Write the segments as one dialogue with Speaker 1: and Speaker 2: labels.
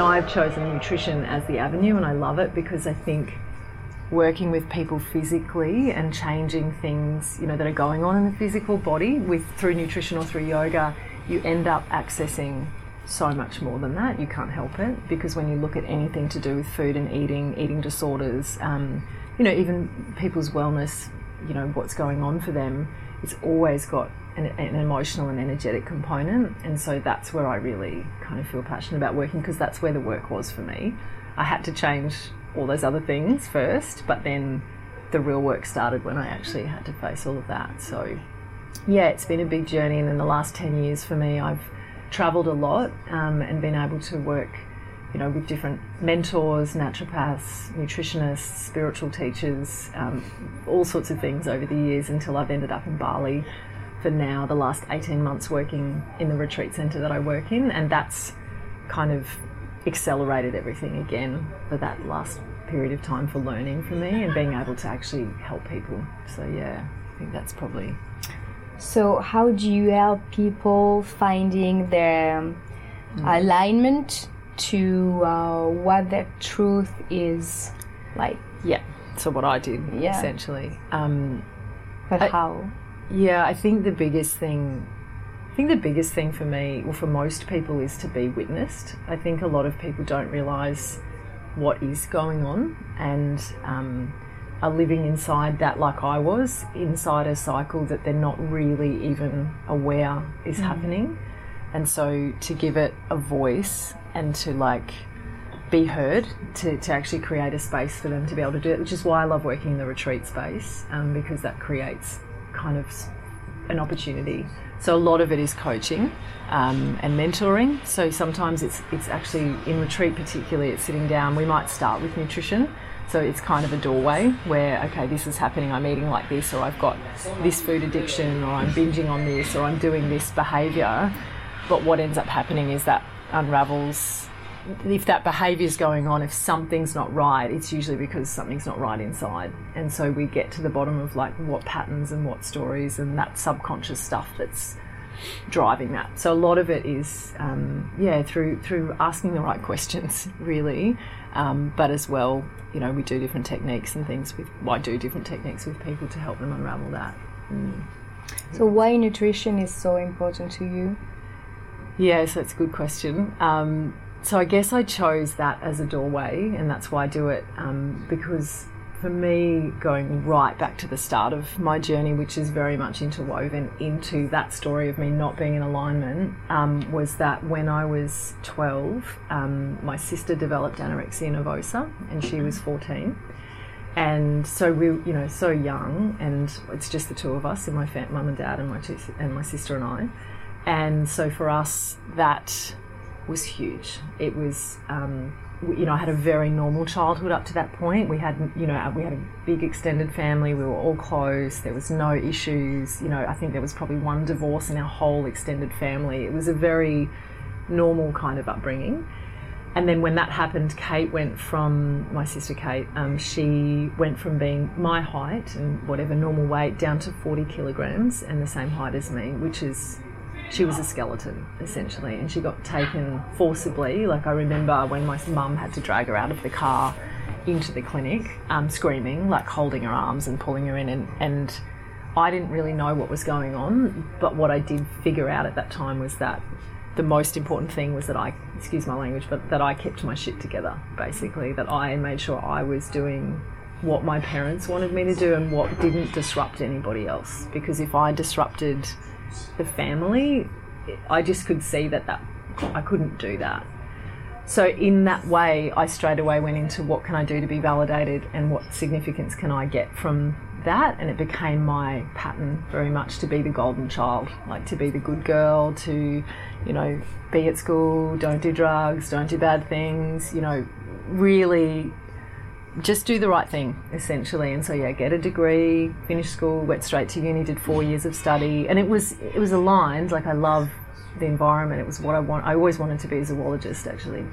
Speaker 1: I've chosen nutrition as the avenue and I love it because I think working with people physically and changing things, you know, that are going on in the physical body with through nutrition or through yoga, you end up accessing so much more than that. You can't help it because when you look at anything to do with food and eating, eating disorders, um, you know, even people's wellness, you know, what's going on for them, it's always got an, an, emotional and energetic component. And so that's where I really kind of feel passionate about working because that's where the work was for me. I had to change all those other things first, but then the real work started when I actually had to face all of that. So, yeah, it's been a big journey. And in the last 10 years for me, I've traveled a lot um, and been able to work you know, with different mentors, naturopaths, nutritionists, spiritual teachers, um, all sorts of things over the years until I've ended up in Bali for now, the last 18 months working in the retreat centre that I work in. And that's kind of accelerated everything again for that last period of time for learning for me and being able to actually help people. So, yeah, I think that's probably.
Speaker 2: So, how do you help people finding their mm. alignment to uh, what that truth is like.
Speaker 1: Yeah. So what I did yeah. essentially. Um,
Speaker 2: but I, how?
Speaker 1: Yeah, I think the biggest thing. I think the biggest thing for me, or for most people, is to be witnessed. I think a lot of people don't realise what is going on and um, are living inside that, like I was, inside a cycle that they're not really even aware is mm. happening. And so to give it a voice and to like be heard to, to actually create a space for them to be able to do it, which is why I love working in the retreat space um, because that creates kind of an opportunity. So a lot of it is coaching um, and mentoring. So sometimes it's it's actually in retreat, particularly it's sitting down. We might start with nutrition. So it's kind of a doorway where, okay, this is happening, I'm eating like this, or I've got this food addiction, or I'm binging on this, or I'm doing this behaviour. But what ends up happening is that unravels if that behaviour is going on, if something's not right, it's usually because something's not right inside. And so we get to the bottom of like what patterns and what stories and that subconscious stuff that's driving that. So a lot of it is, um, yeah, through through asking the right questions, really. Um, but as well, you know, we do different techniques and things with. Well, I do different techniques with people to help them unravel that. Mm.
Speaker 2: So why nutrition is so important to you?
Speaker 1: Yes, that's a good question. Um, so I guess I chose that as a doorway, and that's why I do it um, because for me, going right back to the start of my journey, which is very much interwoven into that story of me not being in alignment, um, was that when I was 12, um, my sister developed anorexia nervosa, and she was 14. And so we, you know, so young, and it's just the two of us, and my mum and dad, and my two, and my sister and I. And so for us, that was huge. It was, um, you know, I had a very normal childhood up to that point. We had, you know, we had a big extended family. We were all close. There was no issues. You know, I think there was probably one divorce in our whole extended family. It was a very normal kind of upbringing. And then when that happened, Kate went from my sister Kate. Um, she went from being my height and whatever normal weight down to 40 kilograms and the same height as me, which is she was a skeleton essentially, and she got taken forcibly. Like I remember when my mum had to drag her out of the car into the clinic, um, screaming, like holding her arms and pulling her in, and, and I didn't really know what was going on. But what I did figure out at that time was that the most important thing was that I, excuse my language, but that I kept my shit together. Basically, that I made sure I was doing what my parents wanted me to do and what didn't disrupt anybody else. Because if I disrupted the family, I just could see that, that I couldn't do that. So in that way, I straight away went into what can I do to be validated and what significance can I get from that, and it became my pattern very much to be the golden child, like to be the good girl, to, you know, be at school, don't do drugs, don't do bad things, you know, really just do the right thing essentially. And so yeah get a degree finish school went straight to uni did four years of study. And it was it was aligned. Like i love the environment. It was what i want i always wanted to be a zoologist actually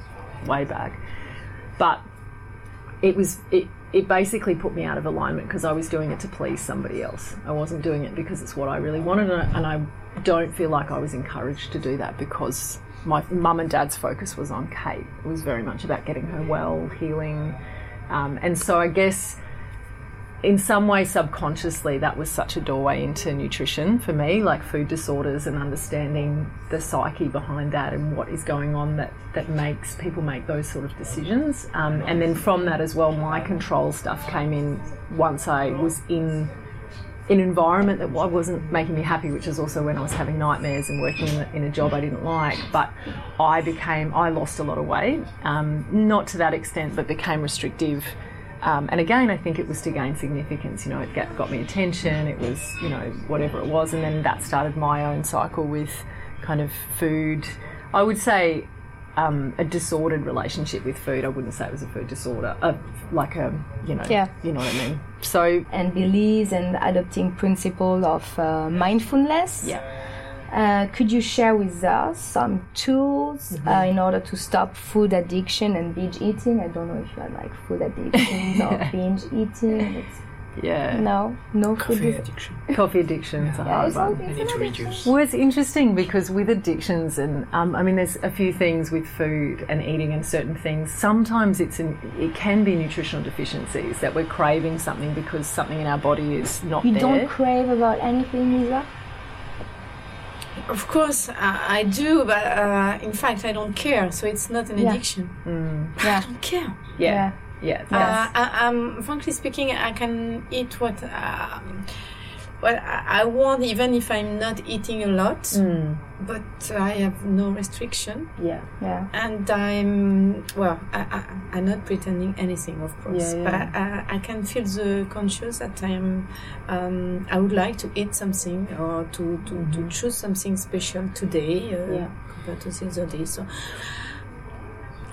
Speaker 1: way back. But it was it it basically put me out of alignment because i was doing it to please somebody else. I wasn't doing it because it's what i really wanted and I don't feel like i was encouraged to do that because my mum and dad's focus was on Kate. It was very much about getting her well, healing, um, and so I guess in some way subconsciously that was such a doorway into nutrition for me like food disorders and understanding the psyche behind that and what is going on that that makes people make those sort of decisions. Um, and then from that as well my control stuff came in once i was in an environment that wasn't making me happy, which is also when I was having nightmares and working in a, job I didn't like. But I became, I lost a lot of weight, um, not to that extent, but became restrictive um, and again, I think it was to gain significance. You know, it got, got me attention. It was, you know, whatever it was, and then that started my own cycle with kind of food. I would say um, a disordered relationship with food. I wouldn't say it was a food disorder, uh, like a, you know,
Speaker 2: Yeah.
Speaker 1: you know what I mean. So
Speaker 2: and beliefs and adopting principle of uh, mindfulness.
Speaker 1: yeah,
Speaker 2: Uh, could you share with us some tools uh, in order to stop food addiction and binge eating? I don't know if you are like food addiction or binge eating. It's,
Speaker 1: yeah,
Speaker 2: no, no food.
Speaker 3: Coffee
Speaker 2: Dis-
Speaker 3: addiction.
Speaker 1: coffee addiction is a
Speaker 2: yeah,
Speaker 1: hard
Speaker 2: it's,
Speaker 1: one.
Speaker 2: all-
Speaker 3: I need to reduce.
Speaker 1: Well, it's interesting because with addictions, and um, I mean, there's a few things with food and eating and certain things. Sometimes it's an, it can be nutritional deficiencies that we're craving something because something in our body is not
Speaker 2: You
Speaker 1: there.
Speaker 2: don't crave about anything, Lisa?
Speaker 4: Of course, I, I do, but uh, in fact, I don't care. So it's not an
Speaker 2: Yeah.
Speaker 4: addiction. I
Speaker 2: Yeah.
Speaker 4: don't care.
Speaker 1: yeah, yeah,
Speaker 4: Uh, I, I'm frankly speaking, I can eat what um, what I I want, even if I'm not eating a lot.
Speaker 1: Mm,
Speaker 4: But I have no restriction,
Speaker 1: yeah,
Speaker 2: Yeah.
Speaker 4: and I'm well. I, I, I'm not pretending anything, of course,
Speaker 1: Yeah,
Speaker 4: but
Speaker 1: yeah.
Speaker 4: I, I, I can feel the conscious that I am. Um, I would like to eat something or to to, to choose something special today uh,
Speaker 1: Mm-hmm. Yeah.
Speaker 4: compared to the other day. So.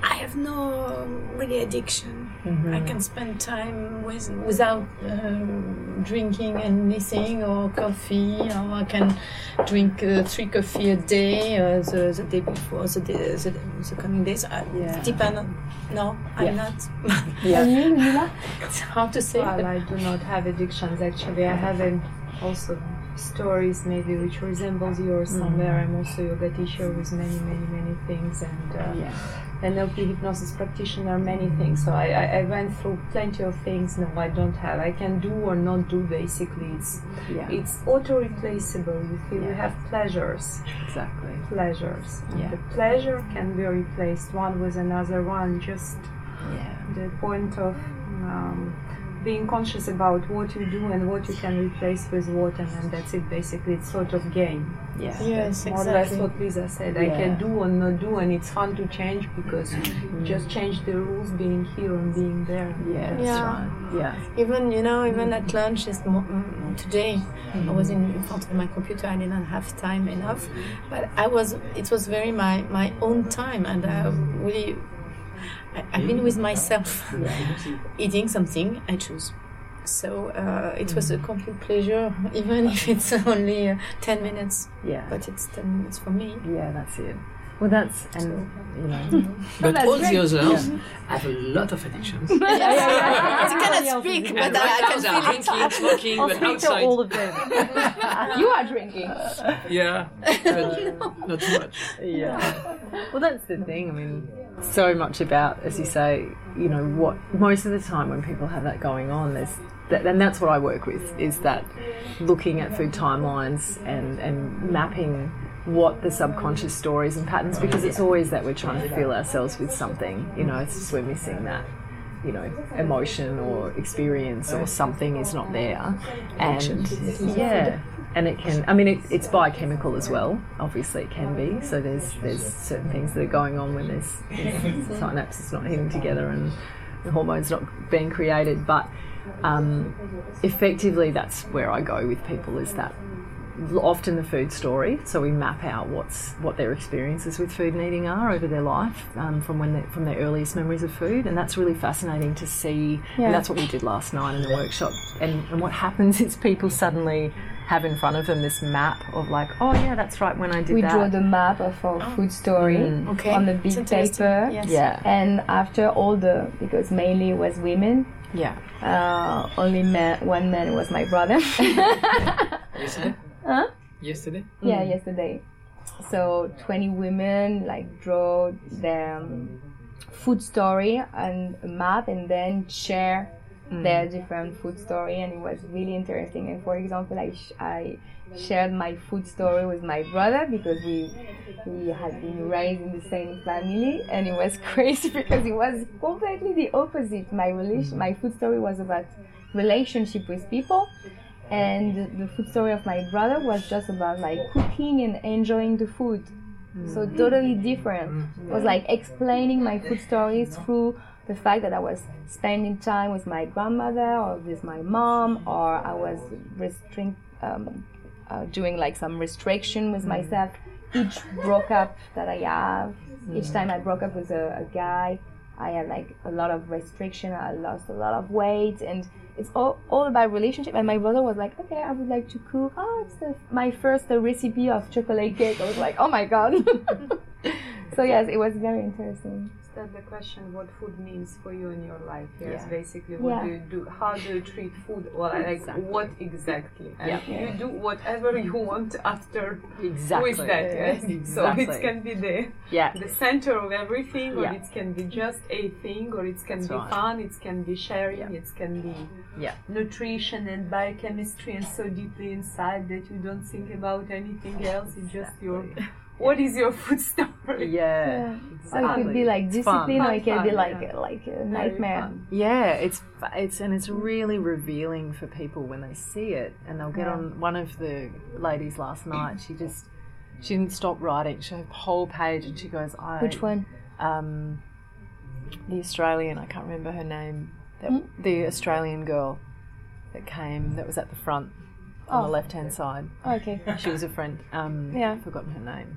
Speaker 4: I have no really addiction.
Speaker 1: Mm-hmm.
Speaker 4: I can spend time with without um, drinking anything or coffee, or I can drink uh, three coffee a day uh, the, the day before the, day, the, the coming days. Uh,
Speaker 1: Yeah.
Speaker 4: Depend on. No, I'm not.
Speaker 1: yeah.
Speaker 2: You, Lila?
Speaker 4: it's hard to say.
Speaker 5: Well, I do not have addictions actually. I have um, also stories maybe which resembles yours somewhere. I'm also yoga teacher with many, many, many things and uh,
Speaker 1: Yeah.
Speaker 5: NLP hypnosis practitioner, many things. So I, I, I went through plenty of things. No, I don't have. I can do or not do. Basically, it's
Speaker 1: Yeah.
Speaker 5: it's auto replaceable. You feel you have pleasures,
Speaker 1: exactly.
Speaker 5: pleasures.
Speaker 1: Yeah.
Speaker 5: The pleasure can be replaced one with another one. Just
Speaker 1: Yeah,
Speaker 5: the point of um, being conscious about what you do and what you can replace with what, and then that's it. Basically, it's sort of game.
Speaker 1: yeah,
Speaker 4: yes,
Speaker 5: More or less what Lisa said. I can do or not do, and it's fun to change because you just change the rules, being here and being there.
Speaker 1: yeah,
Speaker 4: Yeah.
Speaker 1: right. Yeah,
Speaker 4: Even you know, even at lunch this mo- mm, today, I was in, in front of my computer. I didn't have time enough, but I was. It was very my my own time, and I really. I, I've been with myself, eating something I choose. So uh, it was a complete pleasure, even if it's only uh, ten minutes.
Speaker 1: yeah,
Speaker 4: But it's ten minutes for me.
Speaker 1: yeah. That's it. Well, that's and you know.
Speaker 3: But
Speaker 2: that's
Speaker 3: all
Speaker 2: great.
Speaker 3: the others have a lot of addictions.
Speaker 4: I cannot speak, but
Speaker 3: And
Speaker 4: I, I can
Speaker 3: now
Speaker 4: feel
Speaker 3: they're
Speaker 4: it.
Speaker 3: smoking,
Speaker 1: I'll
Speaker 3: but
Speaker 1: speak to
Speaker 3: outside.
Speaker 1: all of them.
Speaker 2: You are drinking.
Speaker 3: Yeah, but not too much.
Speaker 1: yeah. Well, that's the thing. I mean, so much about, as you say, you know, what most of the time when people have that going on, there's that, and that's what I work with is that looking at food timelines and and mapping what the subconscious stories and patterns because it's always that we're trying to fill ourselves with something. You know, it's just we're missing that. You know, emotion or experience or something is not there, and yeah, and it can. I mean, it, it's biochemical as well. Obviously, it can be. So there's there's certain things that are going on when there's know, synapses not hitting together and the hormones not being created. But um, effectively, that's where I go with people. Is that often the food story. So we map out what's what their experiences with food and eating are over their life um, from when they, from their earliest memories of food, and that's really fascinating to see.
Speaker 2: Yeah.
Speaker 1: And that's what we did last night in the workshop. And, and what happens is people suddenly have in front of them this map of like, oh yeah, that's right when I did
Speaker 2: We
Speaker 1: that.
Speaker 2: draw the map of our food story
Speaker 1: Mm.
Speaker 4: Okay.
Speaker 2: on the big paper.
Speaker 4: Yes.
Speaker 1: yeah,
Speaker 2: And after all the, because mainly it was women,
Speaker 1: yeah,
Speaker 2: uh, only man, one man was my brother.
Speaker 3: Yesterday?
Speaker 2: Huh?
Speaker 3: Yesterday?
Speaker 2: yeah, yesterday. so 20 women like draw their um, food story and a map and then share their mm. different food story and it was really interesting. And for example i, sh- I shared my food story with my brother because we we had been raised in the same family and it was crazy because it was completely the opposite. My relation mm. my food story was about relationship with people and the food story of my brother was just about like cooking and enjoying the food. So mm. totally different. It was like explaining my food stories through the fact that i was spending time with my grandmother or with my mom or i was restrict um, uh, doing like some restriction with myself each broke up that i have each time i broke up with a, a guy i had like a lot of restriction i lost a lot of weight and it's all, all about relationship and my brother was like okay i would like to cook. Oh it's the, my first recipe of chocolate cake. I was like oh my god so yes it was very interesting
Speaker 5: Is that the question? What food means for you in your life? Yes,
Speaker 1: Yeah.
Speaker 5: basically what
Speaker 2: Yeah.
Speaker 5: do you do? How do you treat food? Well, like
Speaker 1: Exactly.
Speaker 5: what exactly? And
Speaker 1: Yeah.
Speaker 5: you do whatever you want after
Speaker 1: Exactly.
Speaker 5: with that. Yes. So it can be the
Speaker 1: Yeah.
Speaker 5: the center of everything, or
Speaker 1: Yeah.
Speaker 5: it can be just a thing, or it can
Speaker 1: That's
Speaker 5: be
Speaker 1: right.
Speaker 5: fun. It can be sharing.
Speaker 1: Yeah.
Speaker 5: It can be
Speaker 1: Yeah.
Speaker 5: nutrition and biochemistry, and so deeply inside that you don't think about anything else. It's just your. What is your food story?
Speaker 1: Yeah.
Speaker 2: Or it
Speaker 1: Exactly.
Speaker 2: could be like
Speaker 1: It's
Speaker 2: discipline, or it can be like
Speaker 5: yeah.
Speaker 2: like a nightmare.
Speaker 1: Yeah, it's it's and it's really revealing for people when they see it, and they'll get
Speaker 2: Yeah.
Speaker 1: on. One of the ladies last night, she just she didn't stop writing. She had a whole page, and she goes, "I."
Speaker 2: Which one?
Speaker 1: Um, the Australian. I can't remember her name. That,
Speaker 2: Hmm?
Speaker 1: The Australian girl that came. That was at the front on the
Speaker 2: Oh.
Speaker 1: left hand side.
Speaker 2: Okay.
Speaker 1: She was a friend. Um,
Speaker 2: Yeah.
Speaker 1: I've forgotten her name.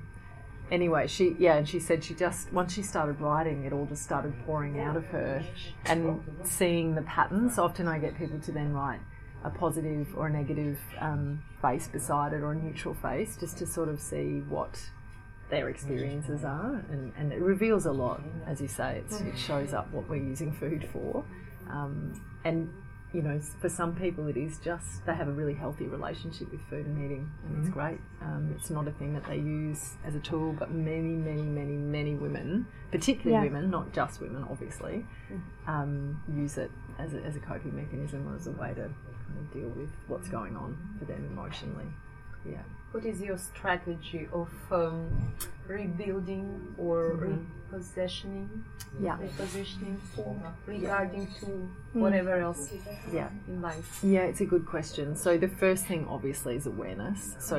Speaker 1: Anyway, she yeah, and she said she just once she started writing, it all just started pouring out of her, and seeing the patterns. Often I get people to then write a positive or a negative um, face beside it, or a neutral face, just to sort of see what their experiences are, and, and it reveals a lot, as you say. It's, it shows up what we're using food for, um, and you know, for some people, it is just they have a really healthy relationship with food and eating, and it's great. Um, it's not a thing that they use as a tool, but many, many, many, many women, particularly
Speaker 2: Yeah.
Speaker 1: women, not just women, obviously, um, use it as a, as a coping mechanism or as a way to kind of deal with what's going on for them emotionally. Yeah.
Speaker 5: What is your strategy of um, rebuilding or repositioning,
Speaker 1: Yeah.
Speaker 5: repositioning food regarding to whatever else
Speaker 1: Yeah.
Speaker 5: in life?
Speaker 1: Yeah, it's a good question. So the first thing obviously is awareness. So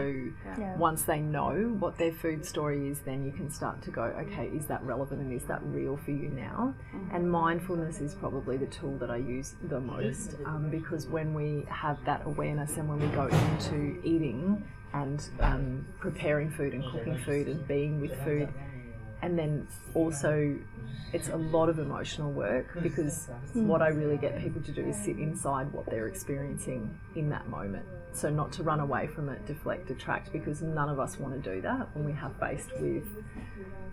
Speaker 2: Yeah.
Speaker 1: once they know what their food story is, then you can start to go, okay, is that relevant and is that real for you now? And mindfulness is probably the tool that I use the most um, because when we have that awareness and when we go into eating and um, preparing food and cooking food and being with food, and then also it's a lot of emotional work because what I really get people to do is sit inside what they're experiencing in that moment. So not to run away from it, deflect, detract, because none of us want to do that when we have faced with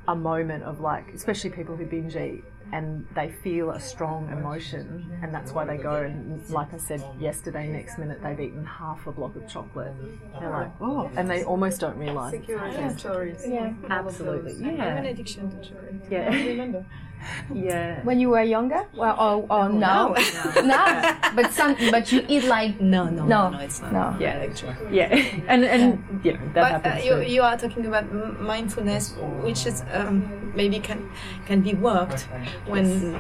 Speaker 1: a moment of like, especially people who binge eat and they feel a strong emotion and that's why they go and like I said yesterday, next minute they've eaten half a block of chocolate. They're like, oh, and they almost don't realise. it's
Speaker 5: Security
Speaker 1: happened.
Speaker 5: stories.
Speaker 2: Yeah.
Speaker 1: Absolutely,
Speaker 4: I have an addiction to chocolate.
Speaker 1: yeah,
Speaker 4: Remember?
Speaker 1: yeah.
Speaker 2: When you were younger, well, or, or now, now, but some, but you eat like
Speaker 4: No, no,
Speaker 2: No.
Speaker 4: no, it's not.
Speaker 2: no.
Speaker 1: Yeah, yeah, and and yeah, know that
Speaker 4: But uh,
Speaker 1: happens.
Speaker 4: you,
Speaker 1: too.
Speaker 4: you are talking about mindfulness, which is um, maybe can can be worked when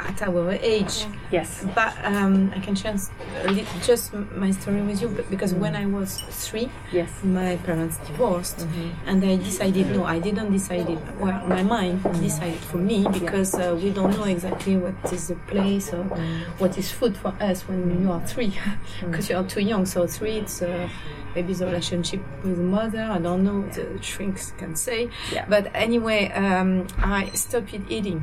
Speaker 4: at our age.
Speaker 1: yes,
Speaker 4: But um, I can share s- a lit- just my story with you b- because when I was three,
Speaker 1: yes,
Speaker 4: my parents divorced, and I decided no, I didn't decide it. Well, my mind decided for me because uh, we don't know exactly what is the place or what is food for us when you are three, because you are too young. So three, it's uh, maybe the relationship with the mother. I don't know. The shrinks can say.
Speaker 1: Yeah.
Speaker 4: But anyway, um, I stopped eating.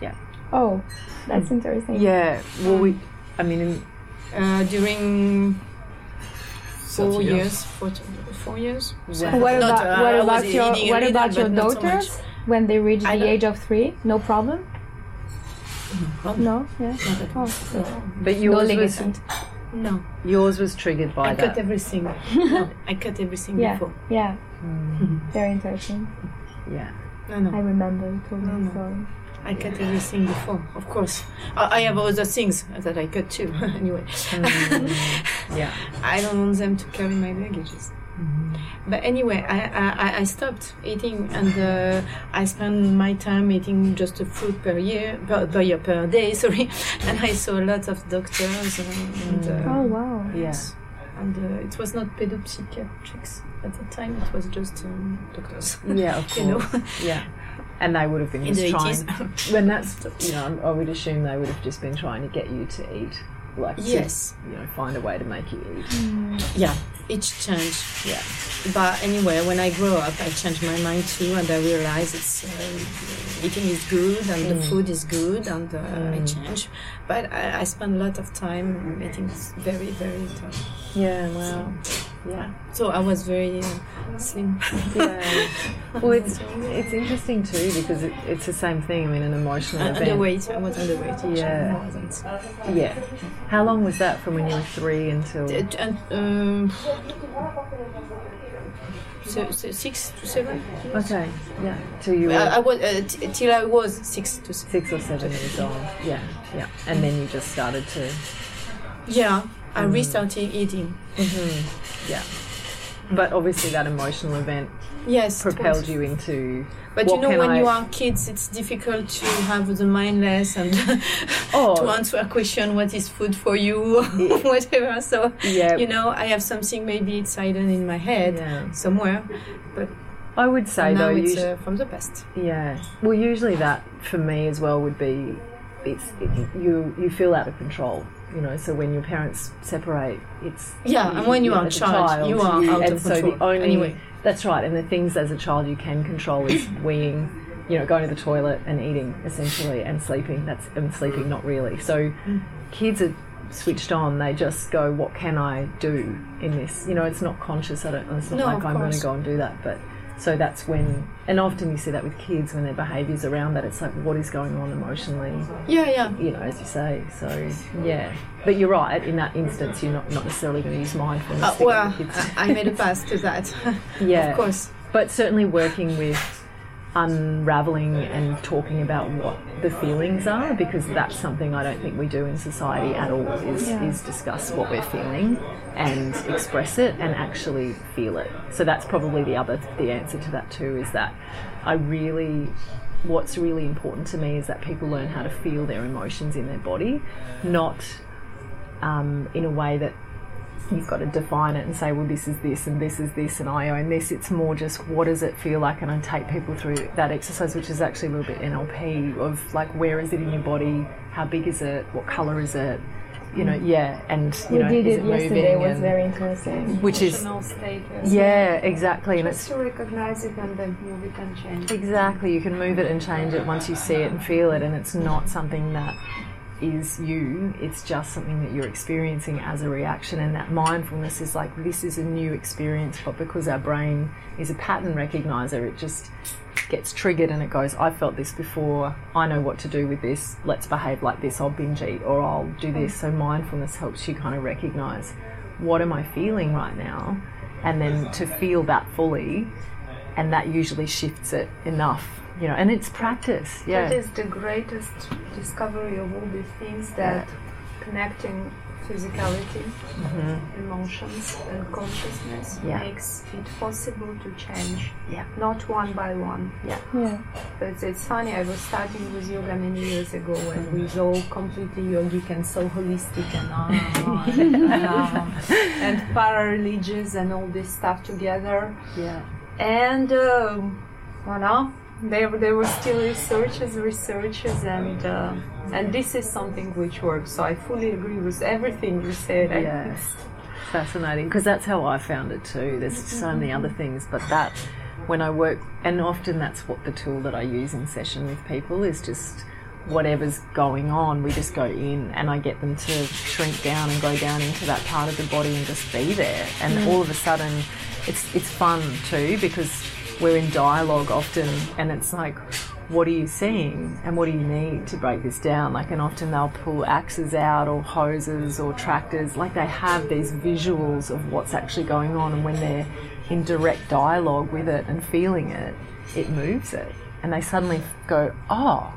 Speaker 1: yeah,
Speaker 2: Oh, that's interesting.
Speaker 1: yeah. Well, we, I mean, in,
Speaker 4: Uh, during four
Speaker 3: 30
Speaker 4: years, four, four years.
Speaker 1: Wow.
Speaker 2: What
Speaker 4: Not,
Speaker 2: about
Speaker 4: uh,
Speaker 2: what about your
Speaker 4: eating
Speaker 2: what about your
Speaker 4: but so
Speaker 2: daughters
Speaker 4: much.
Speaker 2: When they reach
Speaker 4: I
Speaker 2: the age of three? No problem.
Speaker 4: problem.
Speaker 2: No, yeah. Oh, so
Speaker 1: but
Speaker 2: no
Speaker 1: yours was
Speaker 2: legation.
Speaker 4: No,
Speaker 1: Yours was triggered by
Speaker 4: I
Speaker 1: that.
Speaker 4: cut everything. no, I cut everything
Speaker 2: Yeah,
Speaker 4: before.
Speaker 2: yeah.
Speaker 1: Mm,
Speaker 2: Very interesting.
Speaker 1: yeah.
Speaker 4: No, no.
Speaker 2: I remember you told me
Speaker 4: No,
Speaker 2: the
Speaker 4: no.
Speaker 2: story.
Speaker 4: I cut everything before, of course. I, I have other things that I cut too. anyway,
Speaker 1: Mm, yeah.
Speaker 4: I don't want them to carry my baggages. But anyway, I, I, I- I stopped eating and uh, I spent my time eating just a fruit per year, per, per year, per day, sorry. And I saw a lot of doctors and, uh,
Speaker 2: Oh wow.
Speaker 1: Yeah.
Speaker 4: and uh, it was not pedopsychiatrics at the time, it was just um, doctors.
Speaker 1: Yeah, of
Speaker 4: You know.
Speaker 1: course. Yeah. And they would have been
Speaker 4: In
Speaker 1: just
Speaker 4: the
Speaker 1: trying.
Speaker 4: 80s.
Speaker 1: When that's, you know, I would assume they would have just been trying to get you to eat. Like, to,
Speaker 4: Yes.
Speaker 1: you know, find a way to make you eat.
Speaker 4: Yeah, it's changed.
Speaker 1: Yeah.
Speaker 4: But anyway, when I grow up, I changed my mind too, and I realized it's uh, eating is good and the food is good, and uh, I changed. But I, I spend a lot of time eating very, very tough.
Speaker 1: Yeah, wow. Yeah.
Speaker 4: So I was very uh, slim.
Speaker 1: Yeah. Well, it's, it's interesting too because it, it's the same thing. I mean, an emotional
Speaker 4: Uh,
Speaker 1: event.
Speaker 4: underweight. I was underweight. actually,
Speaker 1: Yeah. Yeah. How long was that from when you were three until?
Speaker 4: Uh, and, um, so, so six to seven.
Speaker 1: Okay. Yeah. Till you were
Speaker 4: I, I was uh, t- till I was six to seven.
Speaker 1: six or seven years old. Yeah. Yeah. And then you just started to.
Speaker 4: Yeah, I mm-hmm. restarted eating. Mm-hmm.
Speaker 1: Yeah. Mm. But obviously, that emotional event
Speaker 4: Yes,
Speaker 1: propelled you into.
Speaker 4: But you know, when
Speaker 1: I-
Speaker 4: you are kids, it's difficult to have the mindless and
Speaker 1: Oh.
Speaker 4: to answer a question, what is food for you, whatever. So,
Speaker 1: Yeah.
Speaker 4: you know, I have something maybe it's hidden in my head
Speaker 1: Yeah.
Speaker 4: somewhere, but
Speaker 1: I would say though,
Speaker 4: it's uh, from the past.
Speaker 1: Yeah. Well, usually that for me as well would be it's it, you you feel out of control. You know, so when your parents separate, it's
Speaker 4: Yeah, and when you are a
Speaker 1: as
Speaker 4: child, you are out
Speaker 1: and
Speaker 4: of
Speaker 1: so
Speaker 4: control.
Speaker 1: the only
Speaker 4: Anyway.
Speaker 1: that's right. And the things as a child you can control is weeing, you know, going to the toilet and eating essentially, and sleeping. That's and sleeping not really. So
Speaker 4: Mm.
Speaker 1: kids are switched on. They just go, "What can I do in this?" You know, it's not conscious. I don't. It's not
Speaker 4: No,
Speaker 1: like I'm going to go and do that, but. So that's when, and often you see that with kids when their behaviours around that. It's like, what is going on emotionally?
Speaker 4: Yeah, yeah.
Speaker 1: You know, as you say. So yeah, but you're right. In that instance, you're not, not necessarily going to use mindfulness.
Speaker 4: Uh, well,
Speaker 1: the kids-
Speaker 4: I I made a pass to that.
Speaker 1: yeah,
Speaker 4: of course.
Speaker 1: But certainly working with unraveling and talking about what the feelings are because that's something I don't think we do in society at all is, is discuss what we're feeling and express it and actually feel it. So that's probably the other the answer to that too is that I really what's really important to me is that people learn how to feel their emotions in their body, not um, in a way that you've got to define it and say, well, this is this and this is this and I own this. It's more just what does it feel like? And I take people through that exercise, which is actually a little bit NLP of like, where is it in your body? How big is it? What color is it? You know, mm. yeah. And, you
Speaker 2: We
Speaker 1: know,
Speaker 2: did
Speaker 1: is
Speaker 2: it
Speaker 1: it
Speaker 2: yesterday. It was
Speaker 1: and-
Speaker 2: very interesting.
Speaker 1: which is,
Speaker 5: Emotional
Speaker 1: yeah, exactly. And it's
Speaker 5: to recognize it and then move it and change.
Speaker 1: Exactly, you can move it and change it once you see it and feel it, and it's not something that is you, it's just something that you're experiencing as a reaction. And that mindfulness is like, this is a new experience, but because our brain is a pattern recognizer, it just gets triggered and it goes, I felt this before, I know what to do with this, let's behave like this, I'll binge eat or I'll do this. Mm. So mindfulness helps you kind of recognize what am I feeling right now, and then to feel that fully and that usually shifts it enough you know and it's practice yeah
Speaker 5: That is the greatest discovery of all these things that connecting physicality, emotions, and consciousness
Speaker 1: Yeah.
Speaker 5: makes it possible to change.
Speaker 1: Yeah.
Speaker 5: Not one by one.
Speaker 2: Yeah. Yeah.
Speaker 5: But it's funny, I was starting with yoga many years ago when we was all completely yogic and so holistic and ah, and, ah, and para-religious and all this stuff together.
Speaker 1: yeah
Speaker 5: And um, voilà, there there were still researchers, researchers, and uh, and this is something which works. So I fully agree with everything you said.
Speaker 1: Yeah fascinating because that's how I found it too there's so many other things but that when I work and often that's what the tool that I use in session with people is just whatever's going on we just go in and I get them to shrink down and go down into that part of the body and just be there and all of a sudden it's it's fun too because we're in dialogue often and it's like what are you seeing and what do you need to break this down? Like, and often they'll pull axes out or hoses or tractors. Like, they have these visuals of what's actually going on, and when they're in direct dialogue with it and feeling it, it moves it. And they suddenly go, oh,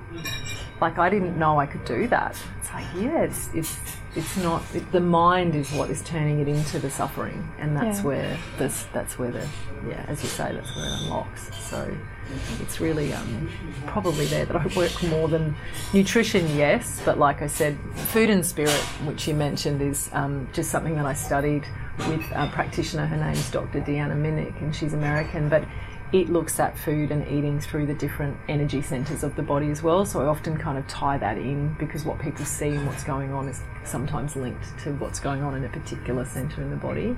Speaker 1: like I didn't know I could do that. It's like, yeah, it's it's it's not it, the mind is what is turning it into the suffering, and that's
Speaker 2: Yeah.
Speaker 1: where this that's where the yeah, as you say, that's where it unlocks. So it's really um, probably there that I work more than nutrition, yes, but like I said, food and spirit, which you mentioned, is um, just something that I studied with a practitioner. Her name's Dr. Deanna Minich, and she's American, but it looks at food and eating through the different energy centers of the body as well. So I often kind of tie that in because what people see and what's going on is sometimes linked to what's going on in a particular center in the body.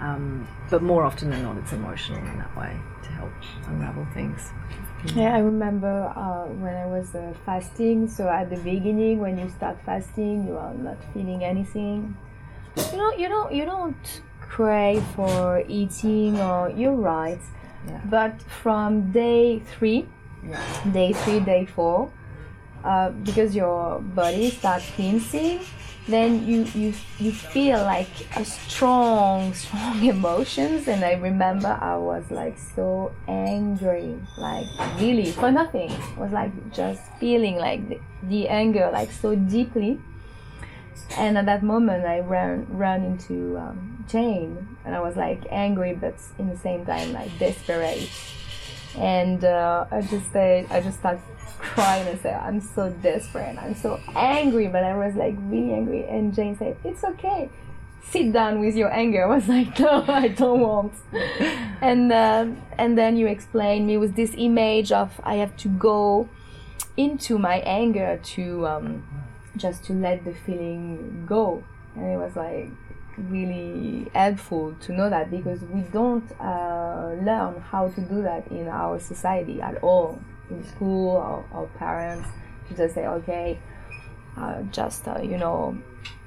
Speaker 1: Um, but more often than not, it's emotional in that way to help unravel things.
Speaker 2: Yeah, I remember uh, when I was uh, fasting. So at the beginning, when you start fasting, you are not feeling anything. You know, you don't, you don't crave for eating, or you're right.
Speaker 1: Yeah.
Speaker 2: But from day three, day three, day four, uh, because your body starts cleansing, then you, you you feel like a strong, strong emotions. And I remember I was like so angry, like really for nothing. I was like just feeling like the, the anger like so deeply. And at that moment, I ran ran into um, Jane, and I was like angry, but in the same time like desperate. And uh, I just said, I just started crying and said, "I'm so desperate, I'm so angry," but I was like really angry. And Jane said, "It's okay, sit down with your anger." I was like, "No, I don't want." and um and then you explained me with this image of I have to go into my anger to um, just to let the feeling go, and it was like really helpful to know that because we don't uh, learn how to do that in our society at all in school or, or parents to just say okay uh, just uh, you know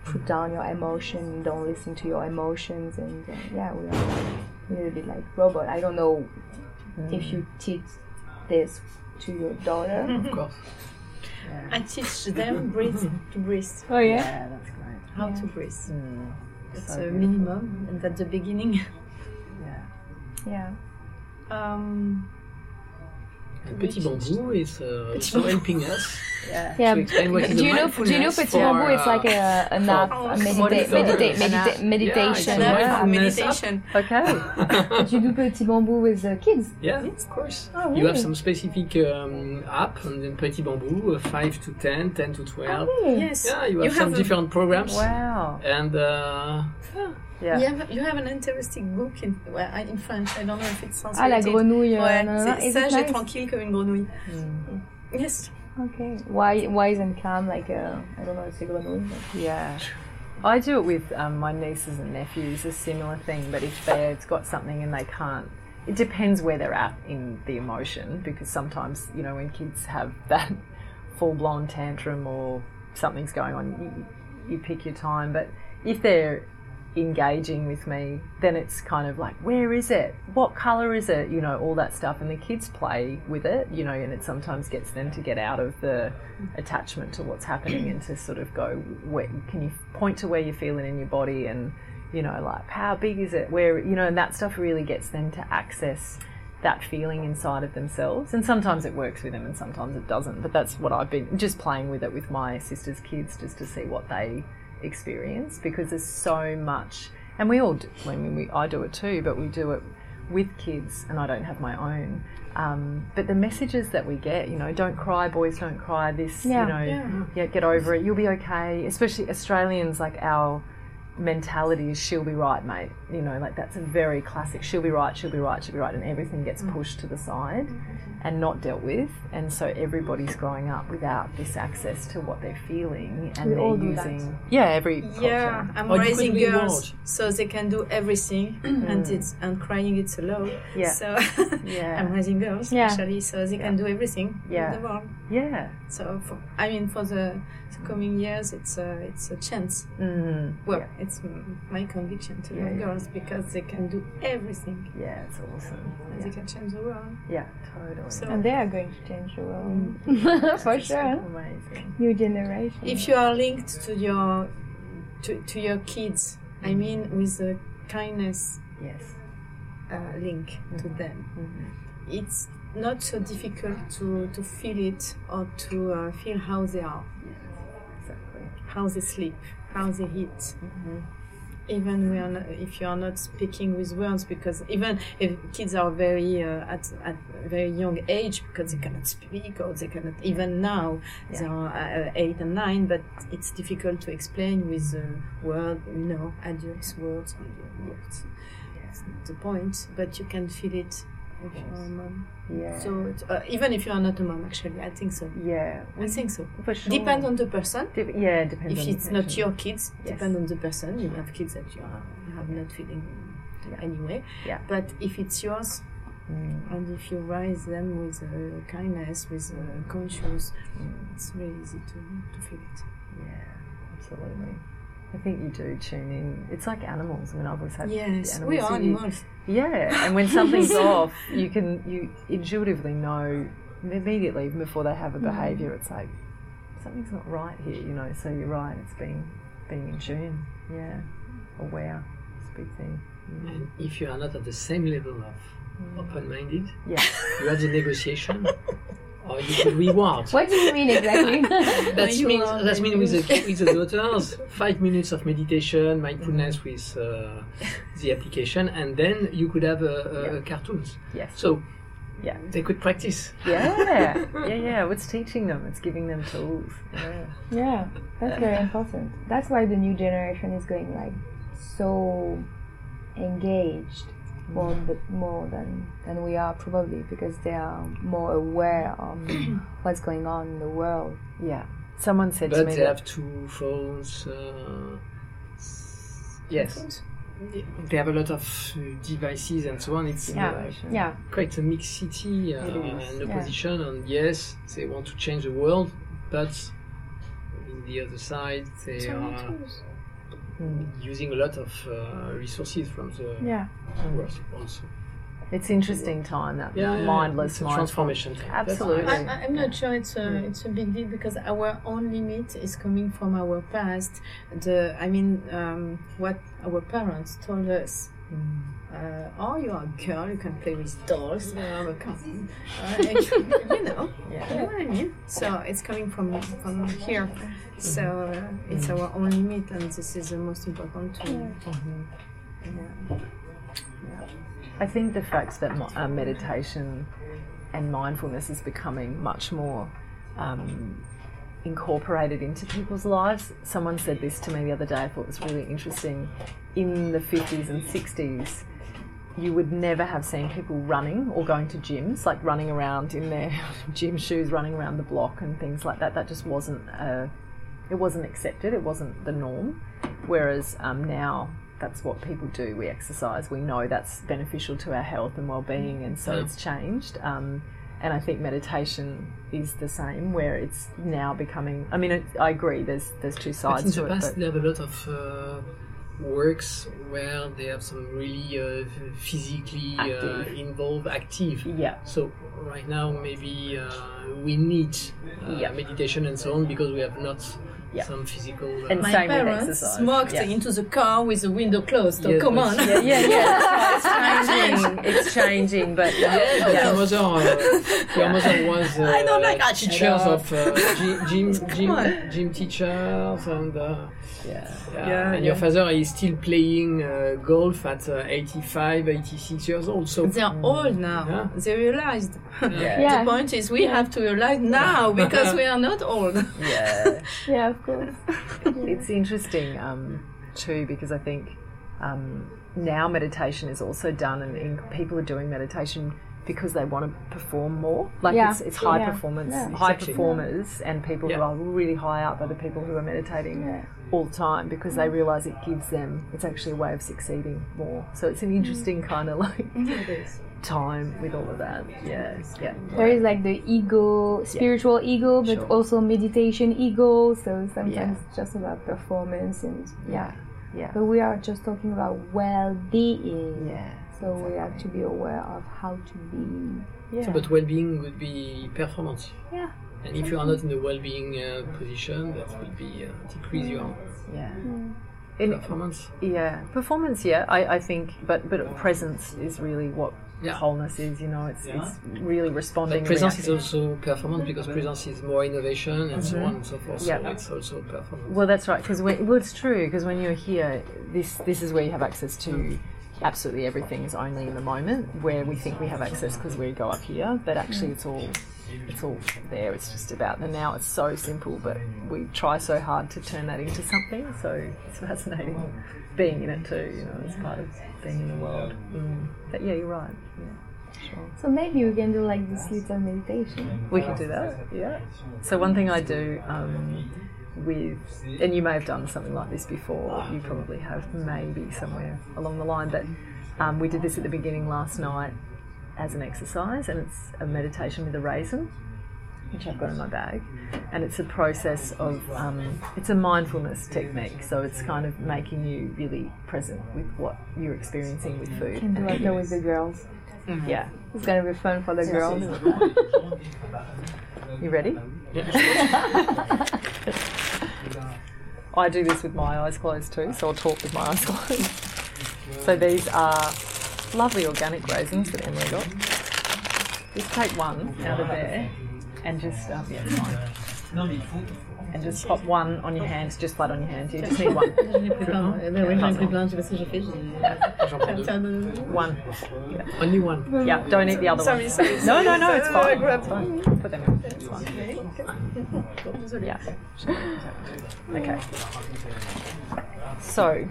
Speaker 2: put down your emotion don't listen to your emotions and uh, yeah we are a little bit like robot. I don't know if you teach this to your daughter.
Speaker 3: Of course.
Speaker 4: I teach them breathe to breathe.
Speaker 2: oh yeah
Speaker 1: Yeah, that's great.
Speaker 4: How
Speaker 2: Yeah.
Speaker 4: to breathe.
Speaker 1: Mm,
Speaker 4: It's
Speaker 1: so
Speaker 4: a minimum, and at the beginning.
Speaker 1: Yeah.
Speaker 2: yeah
Speaker 4: Um,
Speaker 3: Petit Bamboo is uh, also helping us
Speaker 1: Yeah.
Speaker 2: yeah
Speaker 3: to explain what is
Speaker 2: do you know do you know petit
Speaker 3: for,
Speaker 2: bamboo it's
Speaker 3: uh,
Speaker 2: like a, a nap
Speaker 4: for-
Speaker 2: a medita- medita-
Speaker 1: nap.
Speaker 2: meditation
Speaker 3: Yeah,
Speaker 4: meditation.
Speaker 1: Okay.
Speaker 2: but you do petit bamboo with the kids?
Speaker 3: Yeah, of course.
Speaker 2: Oh,
Speaker 3: You have
Speaker 2: really?
Speaker 3: some specific um, app and then Petit Bamboo, uh, 5 to 10, 10 to 12.
Speaker 2: really?
Speaker 4: Yes.
Speaker 3: Yeah, you have
Speaker 4: You
Speaker 3: some
Speaker 4: have
Speaker 3: different programs.
Speaker 1: Wow.
Speaker 3: And uh,
Speaker 1: Yeah.
Speaker 4: You have, you have an interesting book in, well, in French. I don't know if it's
Speaker 2: ah la
Speaker 4: translated.
Speaker 2: grenouille euh,
Speaker 4: Ouais,
Speaker 2: nanana.
Speaker 4: c'est
Speaker 2: Is it
Speaker 4: sage et
Speaker 2: nice?
Speaker 4: tranquille comme une grenouille.
Speaker 1: Mm.
Speaker 4: Yes.
Speaker 2: okay why why isn't calm like a I don't know it's a grenouille but-
Speaker 1: Yeah. I do it with um, my nieces and nephews, a similar thing, but if they've got something and they can't, it depends where they're at in the emotion because sometimes, you know, when kids have that full blown tantrum or something's going on, you, you pick your time. But if they're engaging with me, then it's kind of like, where is it? What colour is it? You know, all that stuff. And the kids play with it, you know, and it sometimes gets them to get out of the attachment to what's happening and to sort of go, where, can you point to where you're feeling in your body and, you know, like, how big is it? Where, you know, and that stuff really gets them to access that feeling inside of themselves. And sometimes it works with them and sometimes it doesn't. But that's what I've been just playing with it with my sister's kids just to see what they experience because there's so much. And we all do, I mean, we, I do it too, but we do it with kids and I don't have my own. Um, but the messages that we get, you know, don't cry, boys, don't cry, this,
Speaker 2: Yeah.
Speaker 1: you know,
Speaker 4: Yeah.
Speaker 1: yeah, get over it, you'll be okay. Especially Australians, like our mentality is she'll be right, mate. You know, like that's a very classic she'll be right, she'll be right, she'll be right, and everything gets mm. pushed to the side and not dealt with. And so everybody's growing up without this access to what they're feeling and
Speaker 2: We
Speaker 1: they're
Speaker 2: all do that.
Speaker 1: using Yeah, every culture.
Speaker 4: Yeah, I'm
Speaker 3: Or
Speaker 4: raising girls so they can do everything, and mm. it's and crying it's allowed.
Speaker 1: Yeah.
Speaker 4: So
Speaker 1: Yeah.
Speaker 4: I'm raising girls
Speaker 2: Yeah.
Speaker 4: actually, so they can do everything
Speaker 1: Yeah.
Speaker 4: in the world.
Speaker 1: Yeah.
Speaker 4: So for, I mean, for the, the coming years, it's a it's a chance.
Speaker 1: Mm.
Speaker 4: Well,
Speaker 1: Yeah.
Speaker 4: it's it's mm, my conviction to
Speaker 1: Yeah,
Speaker 4: young
Speaker 1: yeah.
Speaker 4: girls because they can do everything.
Speaker 1: Yeah, it's awesome.
Speaker 4: and They can change the world.
Speaker 1: Yeah, totally.
Speaker 4: So
Speaker 2: And they are going to change the world.
Speaker 1: Mm.
Speaker 2: For sure.
Speaker 1: Amazing.
Speaker 2: New generation.
Speaker 4: if you are linked to your to, to your kids, I mean with the kindness
Speaker 1: Yes.
Speaker 4: uh, link to them,
Speaker 1: Mhm.
Speaker 4: it's not so difficult to, to feel it or to uh, feel how they are,
Speaker 1: Exactly.
Speaker 4: How they sleep, how they eat.
Speaker 1: Mhm.
Speaker 4: Even not, if you are not speaking with words, because even if kids are very uh, at at very young age, because they cannot speak or they cannot even now they are uh, eight and nine, but it's difficult to explain with uh, word, you know, adults words words. That's not the point, but you can feel it if you're a mom.
Speaker 1: Yeah.
Speaker 4: So it's, uh, even if you are not a mom, actually, I think so.
Speaker 1: yeah,
Speaker 4: I think so.
Speaker 1: for sure.
Speaker 4: Depends on the person.
Speaker 1: Dep- yeah, depends
Speaker 4: If
Speaker 1: on the
Speaker 4: it's not your kids,
Speaker 1: Yes.
Speaker 4: depend on the person. You have kids that you are you have not feeling
Speaker 1: Yeah.
Speaker 4: anyway.
Speaker 1: Yeah.
Speaker 4: But if it's yours,
Speaker 1: Mm,
Speaker 4: and if you raise them with uh, kindness, with uh, conscience,
Speaker 1: mm,
Speaker 4: it's very easy to, to feel it.
Speaker 1: yeah, absolutely. I think you do tune in. It's like animals. I mean, I've always had
Speaker 4: Yes,
Speaker 1: animals.
Speaker 4: we are
Speaker 1: so you-
Speaker 4: animals.
Speaker 1: Yeah, and when something's off, you can you intuitively know immediately before they have a behaviour. It's like something's not right here, you know. So you're right. It's being being in tune. Yeah, aware. It's a big thing. Mm.
Speaker 3: And if you are not at the same level of open-minded,
Speaker 1: Yeah,
Speaker 3: you have the negotiation, or you could reward.
Speaker 2: What do you mean exactly?
Speaker 3: That
Speaker 4: you
Speaker 3: means
Speaker 4: are,
Speaker 3: that means with the with the daughters, five minutes of meditation, mindfulness with uh, the application, and then you could have uh, uh, cartoons.
Speaker 1: yes,
Speaker 3: So
Speaker 1: yeah,
Speaker 3: they could practice.
Speaker 1: yeah, yeah, yeah. It's teaching them. It's giving them tools. Yeah,
Speaker 2: yeah, that's very important. That's why the new generation is going like so engaged more, but more than than we are probably because they are more aware of what's going on in the world.
Speaker 1: yeah. Someone said to
Speaker 3: But
Speaker 1: me
Speaker 3: they
Speaker 1: that
Speaker 3: have two phones. Uh, yes, they have a lot of uh, devices and so on. It's
Speaker 2: Yeah.
Speaker 3: uh,
Speaker 2: Yeah,
Speaker 3: quite a mixed city uh,
Speaker 1: It is,
Speaker 3: and
Speaker 2: yeah.
Speaker 3: opposition. And yes, they want to change the world, but in the other side, they are
Speaker 1: Mm.
Speaker 3: using a lot of uh, resources from the
Speaker 2: yeah,
Speaker 3: world also.
Speaker 1: it's interesting time that
Speaker 3: Yeah, yeah,
Speaker 1: mindless
Speaker 3: it's a transformation. That's
Speaker 1: Absolutely.
Speaker 4: I, I'm not sure it's a it's a big deal because our own limit is coming from our past. The I mean, um, what our parents told us.
Speaker 1: Mm.
Speaker 4: Uh, oh, you are a girl. You can play with dolls. Yeah, come, uh, you know,
Speaker 1: Yeah.
Speaker 4: you know what I mean. So it's coming from from here. So uh, it's our own limit, and this is the most important to.
Speaker 1: I think the fact that uh, meditation and mindfulness is becoming much more um, incorporated into people's lives. Someone said this to me the other day, I thought it was really interesting. In the 50s and 60s, you would never have seen people running or going to gyms, like running around in their gym shoes, running around the block and things like that. That just wasn't uh, it wasn't accepted. It wasn't the norm. Whereas um, now that's what people do. We exercise. We know that's beneficial to our health and well-being, and so
Speaker 3: Yeah.
Speaker 1: it's changed. Um, and I think meditation is the same, where it's now becoming. I mean, it, I agree. There's there's two sides to
Speaker 3: the
Speaker 1: it.
Speaker 3: past, they have a lot of uh, works where they have some really uh, physically uh, involved, active.
Speaker 1: yeah,
Speaker 3: So right now, maybe uh, we need uh,
Speaker 1: Yeah.
Speaker 3: meditation and so on because we have not
Speaker 1: Yeah.
Speaker 3: some physical. Uh,
Speaker 1: And
Speaker 4: My
Speaker 1: Same with
Speaker 4: parents
Speaker 1: exercise,
Speaker 4: smoked
Speaker 1: yeah.
Speaker 4: into the car with the window closed. So
Speaker 3: Yes,
Speaker 4: come on.
Speaker 1: yeah, yeah, yeah. It's changing. It's changing, but
Speaker 3: yeah, but your mother, uh, your was uh,
Speaker 4: I don't like that
Speaker 3: teachers of uh, gym, gym, gym, gym teachers, and uh,
Speaker 1: yeah,
Speaker 3: yeah,
Speaker 1: Yeah,
Speaker 3: and your father is still playing uh, golf at uh, 85, 86 years old. So
Speaker 4: They are old now.
Speaker 3: Yeah.
Speaker 4: They realized.
Speaker 1: Yeah.
Speaker 2: Yeah.
Speaker 4: The point is, we have to realize now because we are not old.
Speaker 1: yeah.
Speaker 2: yeah, of course.
Speaker 1: it's interesting um, too because I think um, now meditation is also done, and, and people are doing meditation because they want to perform more. Like
Speaker 2: Yeah.
Speaker 1: it's, it's high
Speaker 2: Yeah.
Speaker 1: performance,
Speaker 2: Yeah.
Speaker 1: high
Speaker 3: Exactly.
Speaker 1: performers, and people who are really high up are the people who are meditating
Speaker 2: Yeah.
Speaker 1: all the time because they realize it gives them. It's actually a way of succeeding more. So it's an interesting kind of like time with all of that. Yeah, yeah.
Speaker 2: There is like the ego, spiritual ego, but
Speaker 1: Sure.
Speaker 2: also meditation ego. So sometimes it's just about performance and yeah.
Speaker 1: Yeah.
Speaker 2: But we are just talking about well-being.
Speaker 1: Yeah.
Speaker 2: So we have to be aware of how to be.
Speaker 1: Yeah.
Speaker 3: So, but well-being would be performance.
Speaker 2: Yeah.
Speaker 3: And if you are not in the well-being uh, position, that will be uh, decrease your
Speaker 1: yeah.
Speaker 2: Mm.
Speaker 1: In,
Speaker 3: performance.
Speaker 1: yeah. Performance, yeah, I, I think, but but presence is really what
Speaker 3: Yeah.
Speaker 1: wholeness is. You know, it's it's really responding.
Speaker 3: But presence is also performance because presence is more innovation and so mm-hmm. on and so forth.
Speaker 1: Yeah.
Speaker 3: So it's also performance.
Speaker 1: Well, that's right. Because well, it's true. Because when you're here, this this is where you have access to mm. absolutely everything. Is only in the moment where we think we have access because we go up here, but actually mm. it's all it's all there. It's just about the now. It's so simple, but we try so hard to turn that into something. So it's fascinating being in it too. You know, it's part of being in the world. Mm. But yeah, you're right. Yeah, sure.
Speaker 2: So maybe we can do like this little meditation.
Speaker 1: We can do that, yeah. So one thing I do um, with, and you may have done something like this before. You probably have, maybe somewhere along the line. But um, we did this at the beginning last night as an exercise, and it's a meditation with a raisin, which I've got in my bag, and it's a process of, um, it's a mindfulness technique. So it's kind of making you really present with what you're experiencing with food.
Speaker 2: Can do it though with the girls.
Speaker 1: Yeah.
Speaker 2: It's gonna be fun for the girls.
Speaker 1: You ready? I do this with my eyes closed too, so I'll talk with my eyes closed. So these are lovely organic raisins that Emily got. Just take one out of there and just, it's fine. And just pop one on your hands, just flat on your hands. You just need one.
Speaker 4: J'en ai pris plein. Ben oui, j'en ai pris plein. Je sais pas ce que j'ai fait.
Speaker 3: J'en prends deux.
Speaker 4: J'ai-
Speaker 1: One.
Speaker 3: Only one.
Speaker 1: Yeah, don't eat the other
Speaker 4: Sorry,
Speaker 1: one.
Speaker 4: sorry,
Speaker 1: No,
Speaker 4: sorry,
Speaker 1: no, no, it's fine. It's fine. Put them in. It's fine. Yeah. Okay. So,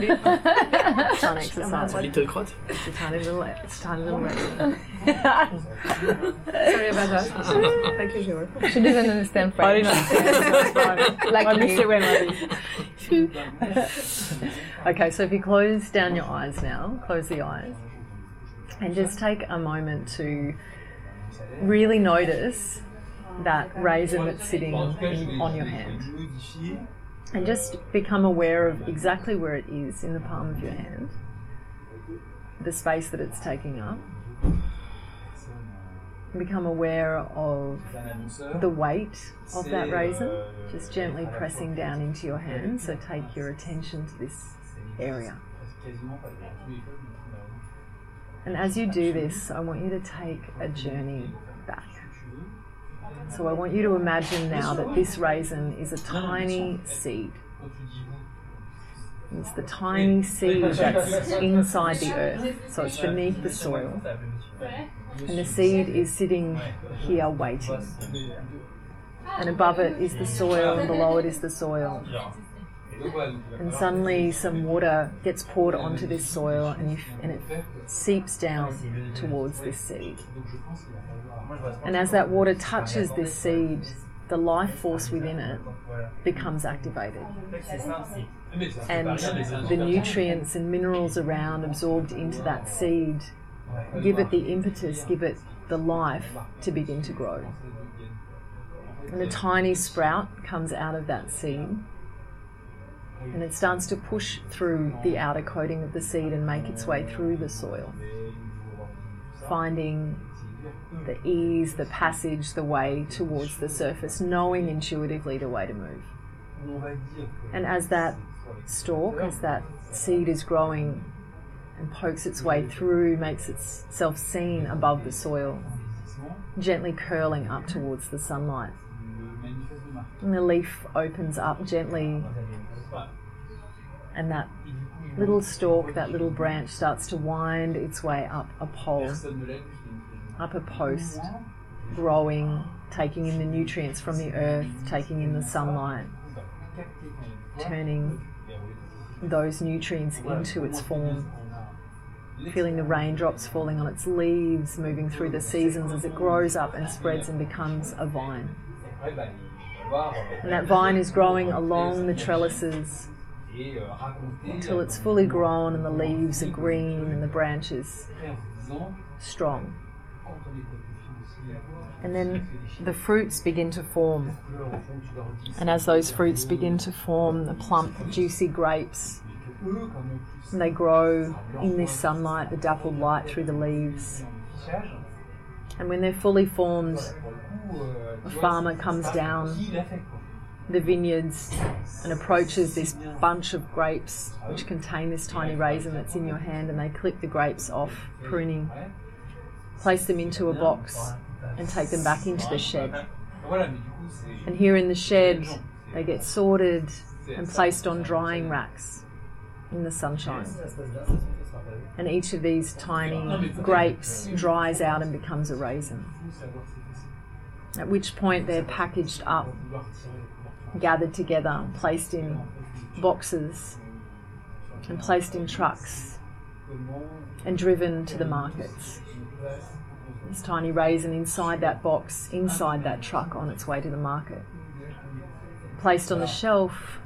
Speaker 1: it's an exercise.
Speaker 3: Little crotte.
Speaker 1: It's a tiny little, it's a tiny little raisin.
Speaker 4: Sorry about that. Thank you, Jérôme.
Speaker 2: She doesn't understand
Speaker 1: I
Speaker 2: French.
Speaker 1: Didn't understand. so it's fine.
Speaker 2: Like
Speaker 1: I missed it when I okay, so if you close down your eyes now, close the eyes, and just take a moment to really notice that raisin that's sitting in, on your hand. And just become aware of exactly where it is in the palm of your hand, the space that it's taking up. Become aware of the weight of that raisin, just gently pressing down into your hand. So take your attention to this area. And as you do this, I want you to take a journey back. So I want you to imagine now that this raisin is a tiny seed. It's the tiny seed that's inside the earth, so it's beneath the soil. And the seed is sitting here waiting. And above it is the soil, and below it is the soil. And suddenly some water gets poured onto this soil and, you, and it seeps down towards this seed. And as that water touches this seed, the life force within it becomes activated. And the nutrients and minerals around absorbed into that seed give it the impetus, give it the life to begin to grow. And a tiny sprout comes out of that seed and it starts to push through the outer coating of the seed and make its way through the soil, finding the ease, the passage, the way towards the surface, knowing intuitively the way to move. And as that stalk, as that seed is growing and pokes its way mm. through, makes itself seen above the soil, gently curling up towards the sunlight. And the leaf opens up gently, and that little stalk, that little branch starts to wind its way up a pole, up a post, growing, taking in the nutrients from the earth, taking in the sunlight, turning those nutrients into its form. Feeling the raindrops falling on its leaves, moving through the seasons as it grows up and spreads and becomes a vine. And that vine is growing along the trellises until it's fully grown and the leaves are green and the branches strong. And then the fruits begin to form. And as those fruits begin to form, the plump, juicy grapes, and they grow in this sunlight, the dappled light through the leaves. And when they're fully formed, a farmer comes down the vineyards and approaches this bunch of grapes which contain this tiny raisin that's in your hand and they clip the grapes off pruning place them into a box and take them back into the shed and here in the shed they get sorted and placed on drying racks in the sunshine and each of these tiny grapes dries out and becomes a raisin at which point they're packaged up gathered together, placed in boxes, and placed in trucks and driven to the markets. This tiny raisin inside that box, inside that truck on its way to the market. Placed on the shelf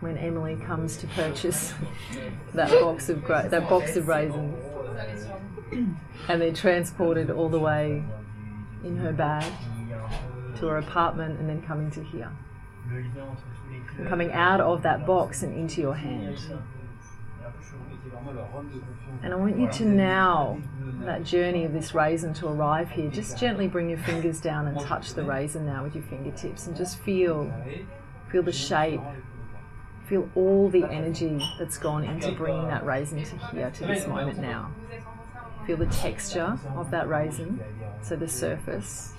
Speaker 1: when Emily comes to purchase that box of gra- that box of raisins, and they're transported all the way in her bag to her apartment and then coming to here coming out of that box and into your hand. And I want you to now, that journey of this raisin to arrive here, just gently bring your fingers down and touch the raisin now with your fingertips and just feel, feel the shape, feel all the energy that's gone into bringing that raisin to here, to this moment now. Feel the texture of that raisin, so the surface,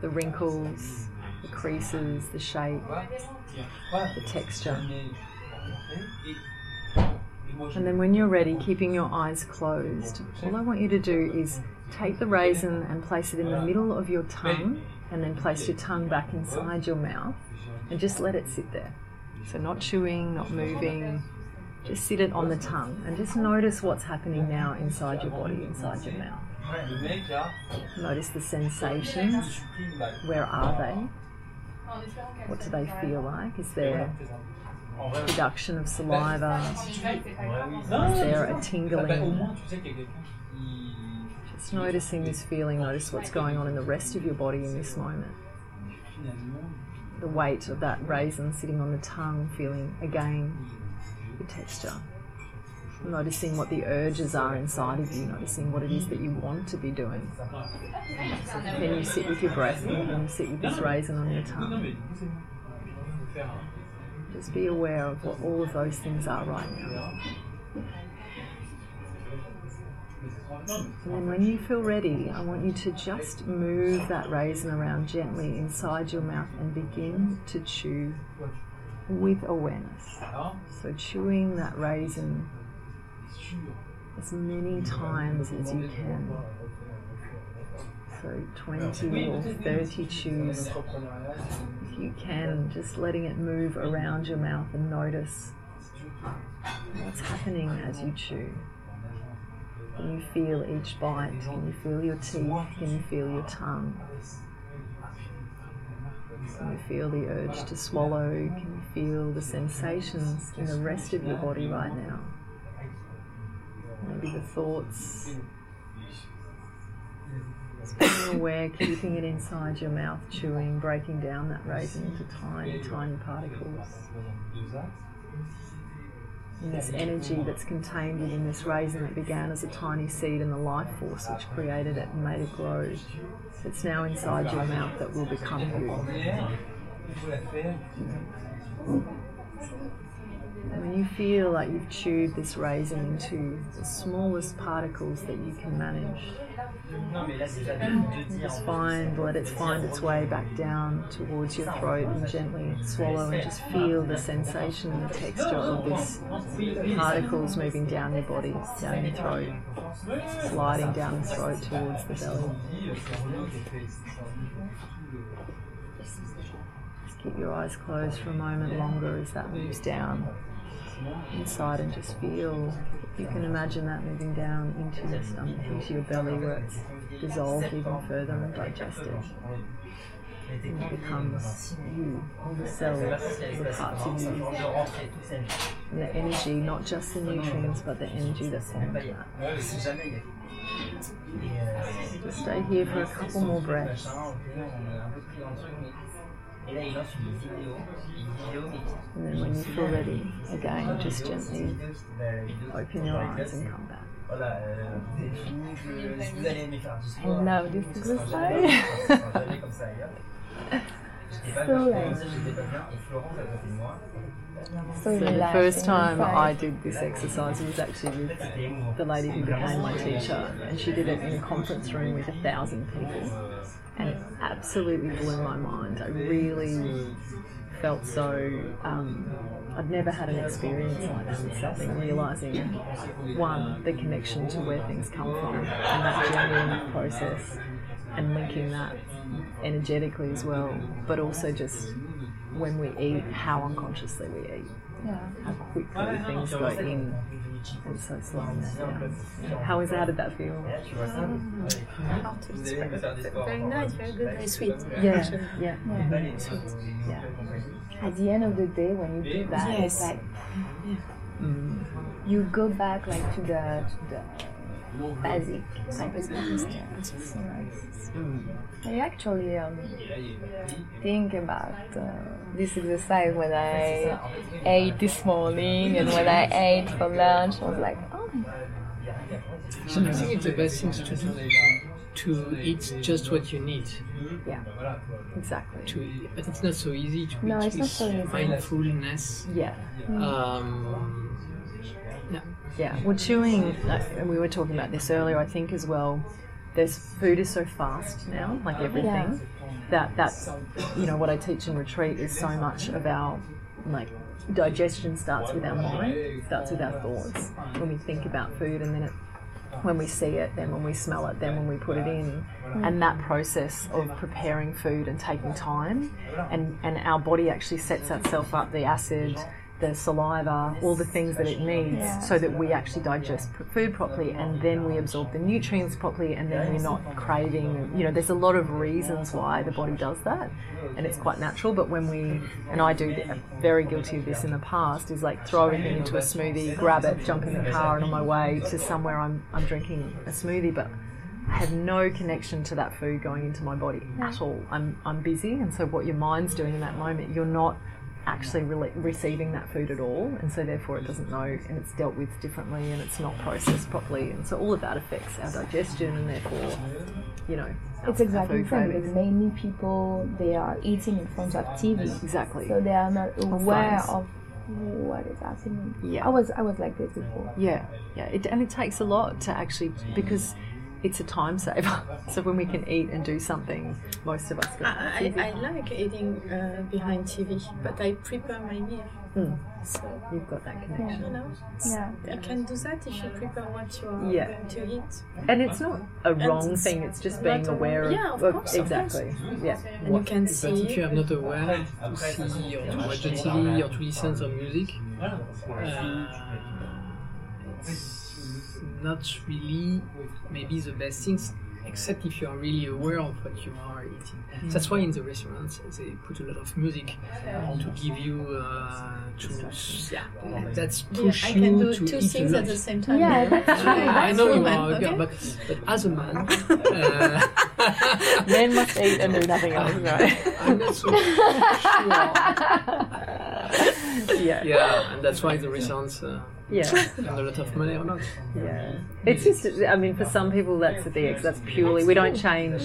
Speaker 1: the wrinkles, the creases, the shape, the texture. And then when you're ready, keeping your eyes closed, all I want you to do is take the raisin and place it in the middle of your tongue, and then place your tongue back inside your mouth, and just let it sit there. So, not chewing, not moving, just sit it on the tongue, and just notice what's happening now inside your body, inside your mouth. Notice the sensations. Where are they? What do they feel like? Is there production of saliva? Is there a tingling? Just noticing this feeling, notice what's going on in the rest of your body in this moment. The weight of that raisin sitting on the tongue, feeling again the texture. Noticing what the urges are inside of you, noticing what it is that you want to be doing. Can you sit with your breath and you sit with this raisin on your tongue? Just be aware of what all of those things are right now. And when you feel ready, I want you to just move that raisin around gently inside your mouth and begin to chew with awareness. So chewing that raisin as many times as you can. So 20 or 30 chews. If you can, just letting it move around your mouth and notice what's happening as you chew. Can you feel each bite? Can you feel your teeth? Can you feel your tongue? Can you feel the urge to swallow? Can you feel the sensations in the rest of your body right now? Maybe the thoughts. Being aware, keeping it inside your mouth, chewing, breaking down that raisin into tiny, tiny particles. And this energy that's contained within this raisin that began as a tiny seed and the life force which created it and made it grow. It's now inside your mouth that will become you. When you feel like you've chewed this raisin into the smallest particles that you can manage, just find, let it find its way back down towards your throat and gently swallow and just feel the sensation and the texture of these particles moving down your body, down your throat, sliding down the throat towards the belly. Just keep your eyes closed for a moment longer as that moves down inside and just feel you can imagine that moving down into your stomach, into your belly where it's dissolved even further and digested. And it becomes you, all the cells, the parts of you. And the energy, not just the nutrients, but the energy that's forms that. Just stay here for a couple more breaths. And then when you feel ready, again, just gently open your eyes and come back.
Speaker 2: I love this exercise. so like so
Speaker 1: So the first time. I did this exercise was actually with the lady who became my teacher, and she did it in a conference room with a thousand people, and it absolutely blew my mind. I really felt so. Um, I'd never had an experience like that with something, realizing one the connection to where things come from and that journey and that process, and linking that energetically as well, but also just when we eat, how unconsciously we eat
Speaker 2: yeah.
Speaker 1: how quickly things go in and so slowing that down. How is how did that feel?
Speaker 4: How to describe it? Very nice, very good, very sweet.
Speaker 1: Yeah,
Speaker 4: actually.
Speaker 1: yeah,
Speaker 2: Yeah.
Speaker 4: Sweet.
Speaker 1: yeah.
Speaker 2: At the end of the day, when you do that, it's
Speaker 4: Yes.
Speaker 2: like
Speaker 1: Mm.
Speaker 2: you go back like to the to the basic type of things. Yeah.
Speaker 4: It's
Speaker 2: So nice.
Speaker 1: Mm.
Speaker 2: I actually um, think about uh, this exercise when I ate this morning and when I ate for lunch. I was like, oh,
Speaker 3: So I think it's the best thing to do to eat just what you need
Speaker 1: Yeah, exactly.
Speaker 3: to eat. But it's not so easy to
Speaker 2: No,
Speaker 3: eat
Speaker 2: it's not so easy.
Speaker 3: mindfulness.
Speaker 1: Yeah,
Speaker 3: Um, yeah.
Speaker 1: Well, chewing, uh, and we were talking about this earlier, I think as well. There's food is so fast now, like everything, Yeah. that that's you know what I teach in retreat is so much about like digestion starts with our mind, starts with our thoughts. When we think about food, and then it, when we see it, then when we smell it, then when we put it in, and that process of preparing food and taking time, and and our body actually sets itself up the acid. The saliva, all the things that it needs,
Speaker 2: Yeah.
Speaker 1: so that we actually digest food properly, and then we absorb the nutrients properly, and then we're not craving. You know, there's a lot of reasons why the body does that, and it's quite natural. But when we, and I do, th- very guilty of this in the past, is like throw everything into a smoothie, grab it, jump in the car, and on my way to somewhere, I'm I'm drinking a smoothie, but. I have no connection to that food going into my body at all. I'm, I'm busy, and so what your mind's doing in that moment, you're not actually re- receiving that food at all, and so therefore it doesn't know, and it's dealt with differently, and it's not processed properly, and so all of that affects our digestion, and therefore, you know,
Speaker 2: it's exactly the same because mainly people they are eating in front of TV,
Speaker 1: Exactly.
Speaker 2: so they are not aware of what is happening.
Speaker 1: Yeah.
Speaker 2: I was I was like this before.
Speaker 1: Yeah, yeah, it, and it takes a lot to actually because it's a time saver. So when we can eat and do something, most of us go.
Speaker 4: I, I, I like eating uh, behind TV, but I prepare my meal.
Speaker 1: Mm.
Speaker 4: So,
Speaker 1: You've got that connection.
Speaker 4: you know,
Speaker 2: Yeah.
Speaker 4: you can do that if you prepare what you are
Speaker 1: Yeah.
Speaker 4: going to eat.
Speaker 1: and it's not a wrong
Speaker 4: it's
Speaker 1: thing. It's just being aware of,
Speaker 4: yeah, of
Speaker 1: of-
Speaker 4: course, of
Speaker 1: exactly. Yeah,
Speaker 4: And you can
Speaker 3: But if you are not aware to see or to watch the TV or to listen to music, uh, it's not really maybe the best things, except if you are really aware of what you are eating. That's why in the restaurants they put a lot of music to give you uh, to yeah, that's
Speaker 4: Yeah,
Speaker 3: push
Speaker 4: I
Speaker 3: you
Speaker 4: can do
Speaker 3: to
Speaker 4: two
Speaker 3: eat
Speaker 4: things at the same time.
Speaker 2: Yeah, that's true.
Speaker 3: I know you
Speaker 4: woman,
Speaker 3: are a girl,
Speaker 4: okay?
Speaker 3: but, but as a man, uh,
Speaker 1: men must eat and do nothing else, right?
Speaker 3: I'm not so sure.
Speaker 1: yeah,
Speaker 3: Yeah, and that's why the restaurants uh,
Speaker 1: yeah.
Speaker 3: spend a lot of money on it.
Speaker 1: Yeah, it's just. I mean, for some people, that's the thing. That's purely. We don't change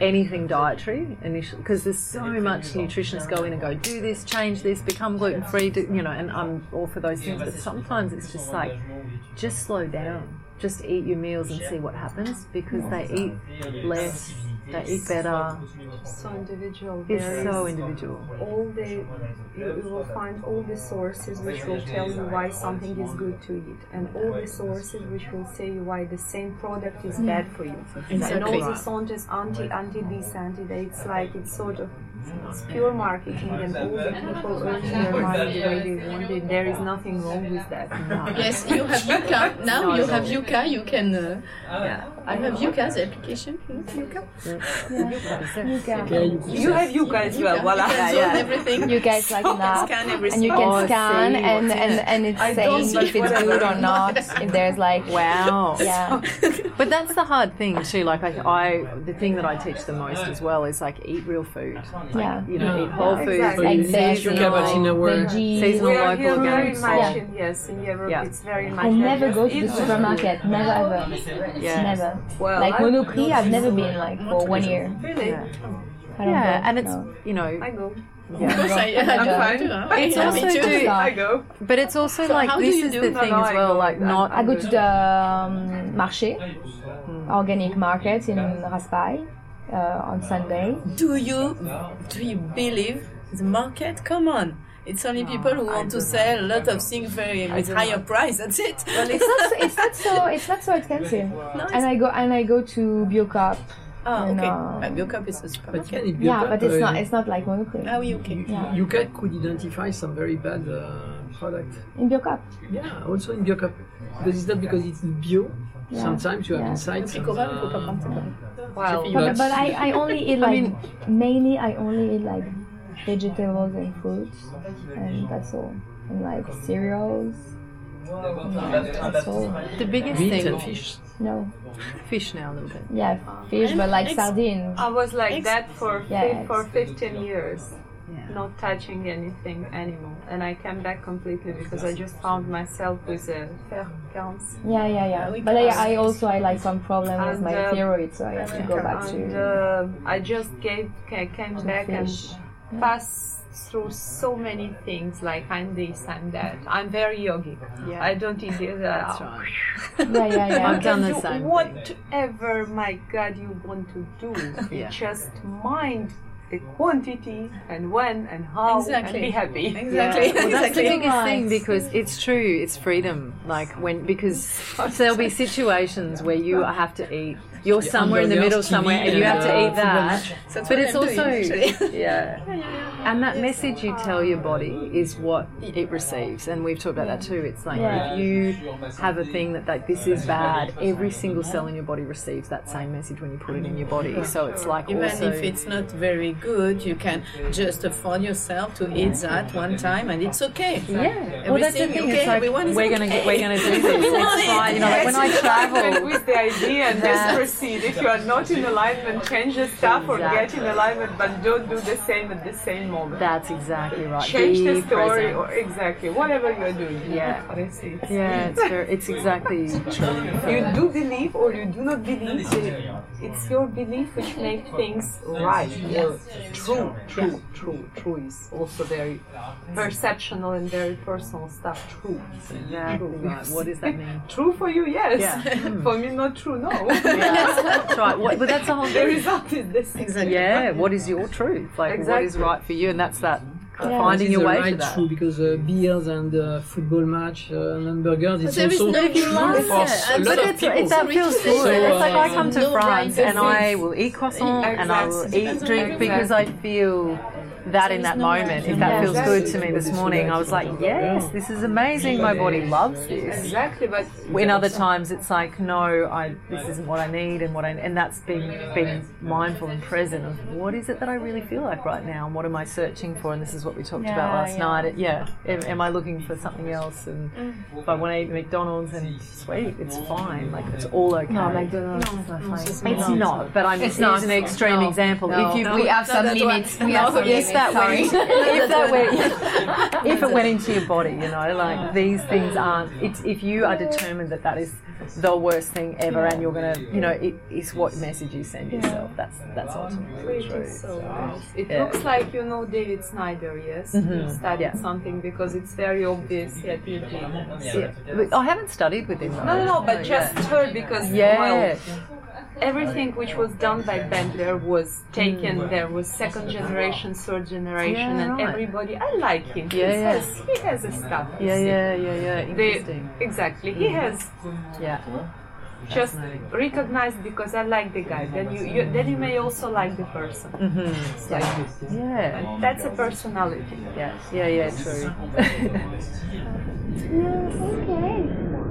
Speaker 1: anything dietary initially because there's so much nutritionists go in and go, do this, change this, become gluten free. You know, and I'm all for those things. But sometimes it's just like, just slow down. Just eat your meals and see what happens because they eat less, they eat better.
Speaker 5: So individual.
Speaker 1: It's
Speaker 5: There
Speaker 1: so individual.
Speaker 5: all the you, you will find all the sources which will tell you why something is good to eat, and all the sources which will say you why the same product is bad for you. And all
Speaker 4: Exactly.
Speaker 5: the songs anti anti this anti that. It's like it's sort of It's pure marketing, and all the people earn their money the way they want it. There is nothing wrong with that.
Speaker 4: Yes, you have Yuka. Now you have Yuka. You can. Uh,
Speaker 1: Yeah.
Speaker 4: I have Yuka, the application. You know, Yuka.
Speaker 2: You can,
Speaker 3: Yeah, you
Speaker 5: have Yuka as well,
Speaker 4: You
Speaker 5: voila.
Speaker 4: can
Speaker 1: yeah.
Speaker 4: everything.
Speaker 2: you guys like an app,
Speaker 4: Scan
Speaker 2: and you can
Speaker 1: Oh,
Speaker 2: scan and, and, and it's saying if it's good or not. If there's like
Speaker 1: Wow.
Speaker 2: yeah,
Speaker 1: But that's the hard thing too. Like I, I, the thing that I teach the most as well is like eat real food.
Speaker 2: Yeah.
Speaker 1: You know,
Speaker 3: Yeah.
Speaker 1: eat whole
Speaker 5: Yeah,
Speaker 1: foods.
Speaker 5: exactly.
Speaker 2: Like
Speaker 1: eat
Speaker 2: veg,
Speaker 1: seasonal,
Speaker 3: but in a word.
Speaker 2: veggies.
Speaker 1: Seasonal
Speaker 5: We are
Speaker 1: local
Speaker 5: here very much
Speaker 1: stuff.
Speaker 5: in yes in Europe.
Speaker 1: Yeah.
Speaker 5: It's very much.
Speaker 2: I never go to
Speaker 5: eat
Speaker 2: the
Speaker 5: food.
Speaker 2: supermarket. Never ever.
Speaker 1: Yeah.
Speaker 2: Never.
Speaker 5: Well,
Speaker 2: Like
Speaker 5: I-
Speaker 2: Monoprix, I've never been like for one year.
Speaker 5: Really?
Speaker 1: Yeah. Yeah, and it's
Speaker 2: no.
Speaker 1: you know,
Speaker 5: I go.
Speaker 4: Of course, I, I
Speaker 2: I'm
Speaker 5: fine.
Speaker 4: too.
Speaker 1: It's also
Speaker 4: too.
Speaker 1: do-
Speaker 5: I go.
Speaker 1: but it's also
Speaker 4: So
Speaker 1: like this is the thing
Speaker 5: no,
Speaker 1: as well. Like
Speaker 5: I-
Speaker 1: not
Speaker 2: I go to the um, marché, organic market in Raspail uh, on Sunday.
Speaker 4: Do you do you believe the market? Come on. It's only people who want to sell a lot of things very with higher price. That's it.
Speaker 2: It's not. It's not so. It's not so expensive.
Speaker 4: it's-
Speaker 2: And I go and I go to Biocoop.
Speaker 4: Ah,
Speaker 2: And,
Speaker 4: okay.
Speaker 2: uh,
Speaker 4: Uh, Biocoop is a
Speaker 3: But
Speaker 4: supermarket.
Speaker 3: can it be
Speaker 2: Yeah, but it's
Speaker 3: uh,
Speaker 2: not. It's not like Monoprix.
Speaker 4: Ah oui, okay.
Speaker 2: Yeah.
Speaker 3: You can, could identify some very bad uh, product.
Speaker 2: In Biocoop.
Speaker 3: Yeah, also in Biocoop. Because it's not because it's bio.
Speaker 2: Yeah.
Speaker 3: Sometimes you have
Speaker 2: Yeah.
Speaker 3: insights.
Speaker 4: Puis Cora, il faut pas prendre ça comme-
Speaker 5: Well,
Speaker 3: But-
Speaker 2: But, but I, I only eat like
Speaker 1: mean-
Speaker 2: mainly I only eat like vegetables and fruits and that's all. And like cereals. And that's all.
Speaker 1: the biggest
Speaker 3: Meat
Speaker 1: thing.
Speaker 3: and fish.
Speaker 2: No.
Speaker 1: Fish now a little bit.
Speaker 2: Yeah, fish, but like
Speaker 4: Ex-
Speaker 2: sardines.
Speaker 5: I was like
Speaker 4: Ex-
Speaker 5: that for
Speaker 2: Yeah,
Speaker 5: fi- for 15 years,
Speaker 1: Yeah.
Speaker 5: Not touching anything animal, and I came back completely because I just found myself with a fer quinze.
Speaker 2: Yeah, yeah, yeah.
Speaker 4: we
Speaker 2: But I, I also I like some problem with my
Speaker 5: uh,
Speaker 2: thyroid, so I have to go back
Speaker 5: and
Speaker 2: to
Speaker 5: uh, I just gave came
Speaker 2: to
Speaker 5: back and passed through so many things. Like I'm this, I'm that. I'm very yogic.
Speaker 1: Yeah.
Speaker 5: I don't eat this. Uh,
Speaker 1: That's right.
Speaker 2: Yeah, yeah, yeah.
Speaker 1: I've done the
Speaker 5: do
Speaker 1: same thing.
Speaker 5: whatever, my God, you want to do.
Speaker 1: Yeah.
Speaker 5: just mind the quantity and when and how
Speaker 4: Exactly.
Speaker 5: and be happy.
Speaker 4: Exactly.
Speaker 1: Well, that's the biggest thing because it's true. It's freedom. Like when because so there'll be situations where you have to eat. You're somewhere in the middle somewhere, and you have to eat that.
Speaker 4: That's
Speaker 1: But it's also
Speaker 4: doing,
Speaker 1: yeah. And that message you tell your body is what it receives, and we've talked about that too. It's like
Speaker 2: Yeah.
Speaker 1: if you have a thing that like this is bad, every single cell in your body receives that same message when you put it in your body. So it's like
Speaker 4: Even
Speaker 1: also
Speaker 4: if it's not very good, you can just afford yourself to eat that one time, and it's okay.
Speaker 1: yeah. Well, that's the thing.
Speaker 4: okay,
Speaker 1: It's like we're gonna
Speaker 4: okay.
Speaker 1: get, we're gonna do this. It's fine. You know, like when I travel.
Speaker 5: with the idea and proceed. If you are not in alignment, change the stuff or get in alignment, but don't do the same at the same moment.
Speaker 1: That's exactly right.
Speaker 5: change
Speaker 1: Be
Speaker 5: the story
Speaker 1: present.
Speaker 5: or exactly whatever you're doing.
Speaker 1: Yeah.
Speaker 5: Honestly, it's-
Speaker 1: Yeah, it's very, it's exactly true.
Speaker 5: You do believe or you do not believe. It's your belief which makes things right. Yes. True, true, true, true is also very perceptional and very personal stuff. True.
Speaker 1: Exactly right. What does that mean?
Speaker 5: True for you, yes.
Speaker 1: Yeah.
Speaker 5: for me, not true, no.
Speaker 1: Yeah, that's right. What, but that's the whole
Speaker 5: the
Speaker 1: thing.
Speaker 5: result is the same.
Speaker 4: Exactly.
Speaker 1: Yeah, what is your truth? Like, what is right for you? And that's that
Speaker 2: Yeah.
Speaker 1: finding
Speaker 3: This is
Speaker 1: your
Speaker 3: the
Speaker 1: way
Speaker 3: right
Speaker 1: to that.
Speaker 3: true because uh, beers and uh, football match uh, and hamburgers it's
Speaker 4: there is
Speaker 3: also
Speaker 4: no
Speaker 3: true for
Speaker 4: answer.
Speaker 3: a lot
Speaker 1: But
Speaker 3: of
Speaker 1: it's,
Speaker 3: people.
Speaker 1: it's, that feels
Speaker 4: So,
Speaker 1: good. it's like I
Speaker 3: uh,
Speaker 1: come to
Speaker 4: no
Speaker 1: France
Speaker 4: right
Speaker 1: and I will eat croissant and I will eat drink because I feel that in
Speaker 4: There
Speaker 1: that
Speaker 4: is no right
Speaker 1: moment. If that feels good to me this morning, I was like, yes, this is amazing. My body loves this.
Speaker 5: Exactly, but
Speaker 1: In other times, it's like, no, I this isn't what I need, and what I and that's being being mindful and present of what is it that I really feel like right now, and what am I searching for, and this is what we talked about last
Speaker 2: yeah.
Speaker 1: night. It- yeah, am, am I looking for something else? And if I want to eat McDonald's, and sweet, it's fine, like it's all okay.
Speaker 2: No, McDonald's is not fine.
Speaker 1: It's not, but I'm
Speaker 2: It's
Speaker 1: it's
Speaker 2: not.
Speaker 1: an extreme
Speaker 2: No.
Speaker 1: example.
Speaker 2: No.
Speaker 1: if you
Speaker 2: No,
Speaker 1: put-
Speaker 2: we have some limits. We have some limits.
Speaker 1: That
Speaker 2: Sorry.
Speaker 1: went, if that went, if it went into your body, you know, like these things aren't. It's if you are determined that that is the worst thing ever, and you're gonna, you know, it is what message you send yourself. That's that's ultimately
Speaker 5: It
Speaker 1: true.
Speaker 5: so nice. It
Speaker 1: yeah.
Speaker 5: looks like you know David Snyder, yes?
Speaker 1: Mhm.
Speaker 5: You studied
Speaker 1: Yeah.
Speaker 5: something because it's very obvious that you did.
Speaker 1: Yeah. I haven't studied with him.
Speaker 5: No, no, no, but
Speaker 1: Yeah.
Speaker 5: just heard because
Speaker 1: Yeah.
Speaker 5: well, everything which was done by Bandler was taken. There was second generation, third generation,
Speaker 1: Mm. Yeah,
Speaker 5: and
Speaker 1: right.
Speaker 5: everybody. I like him.
Speaker 1: Yeah,
Speaker 5: he
Speaker 1: yeah.
Speaker 5: has he has a stuff. you
Speaker 1: Yeah, yeah, yeah, yeah.
Speaker 5: They-
Speaker 1: Interesting.
Speaker 5: exactly. He has
Speaker 1: Yeah.
Speaker 5: just
Speaker 1: Fascinating.
Speaker 5: recognize because I like the guy. Then you, you then you may also like the person.
Speaker 1: Mm-hmm.
Speaker 5: It's like
Speaker 1: Yeah.
Speaker 5: that's a personality.
Speaker 1: Yeah. Yeah. Yeah. True.
Speaker 2: Yeah, okay.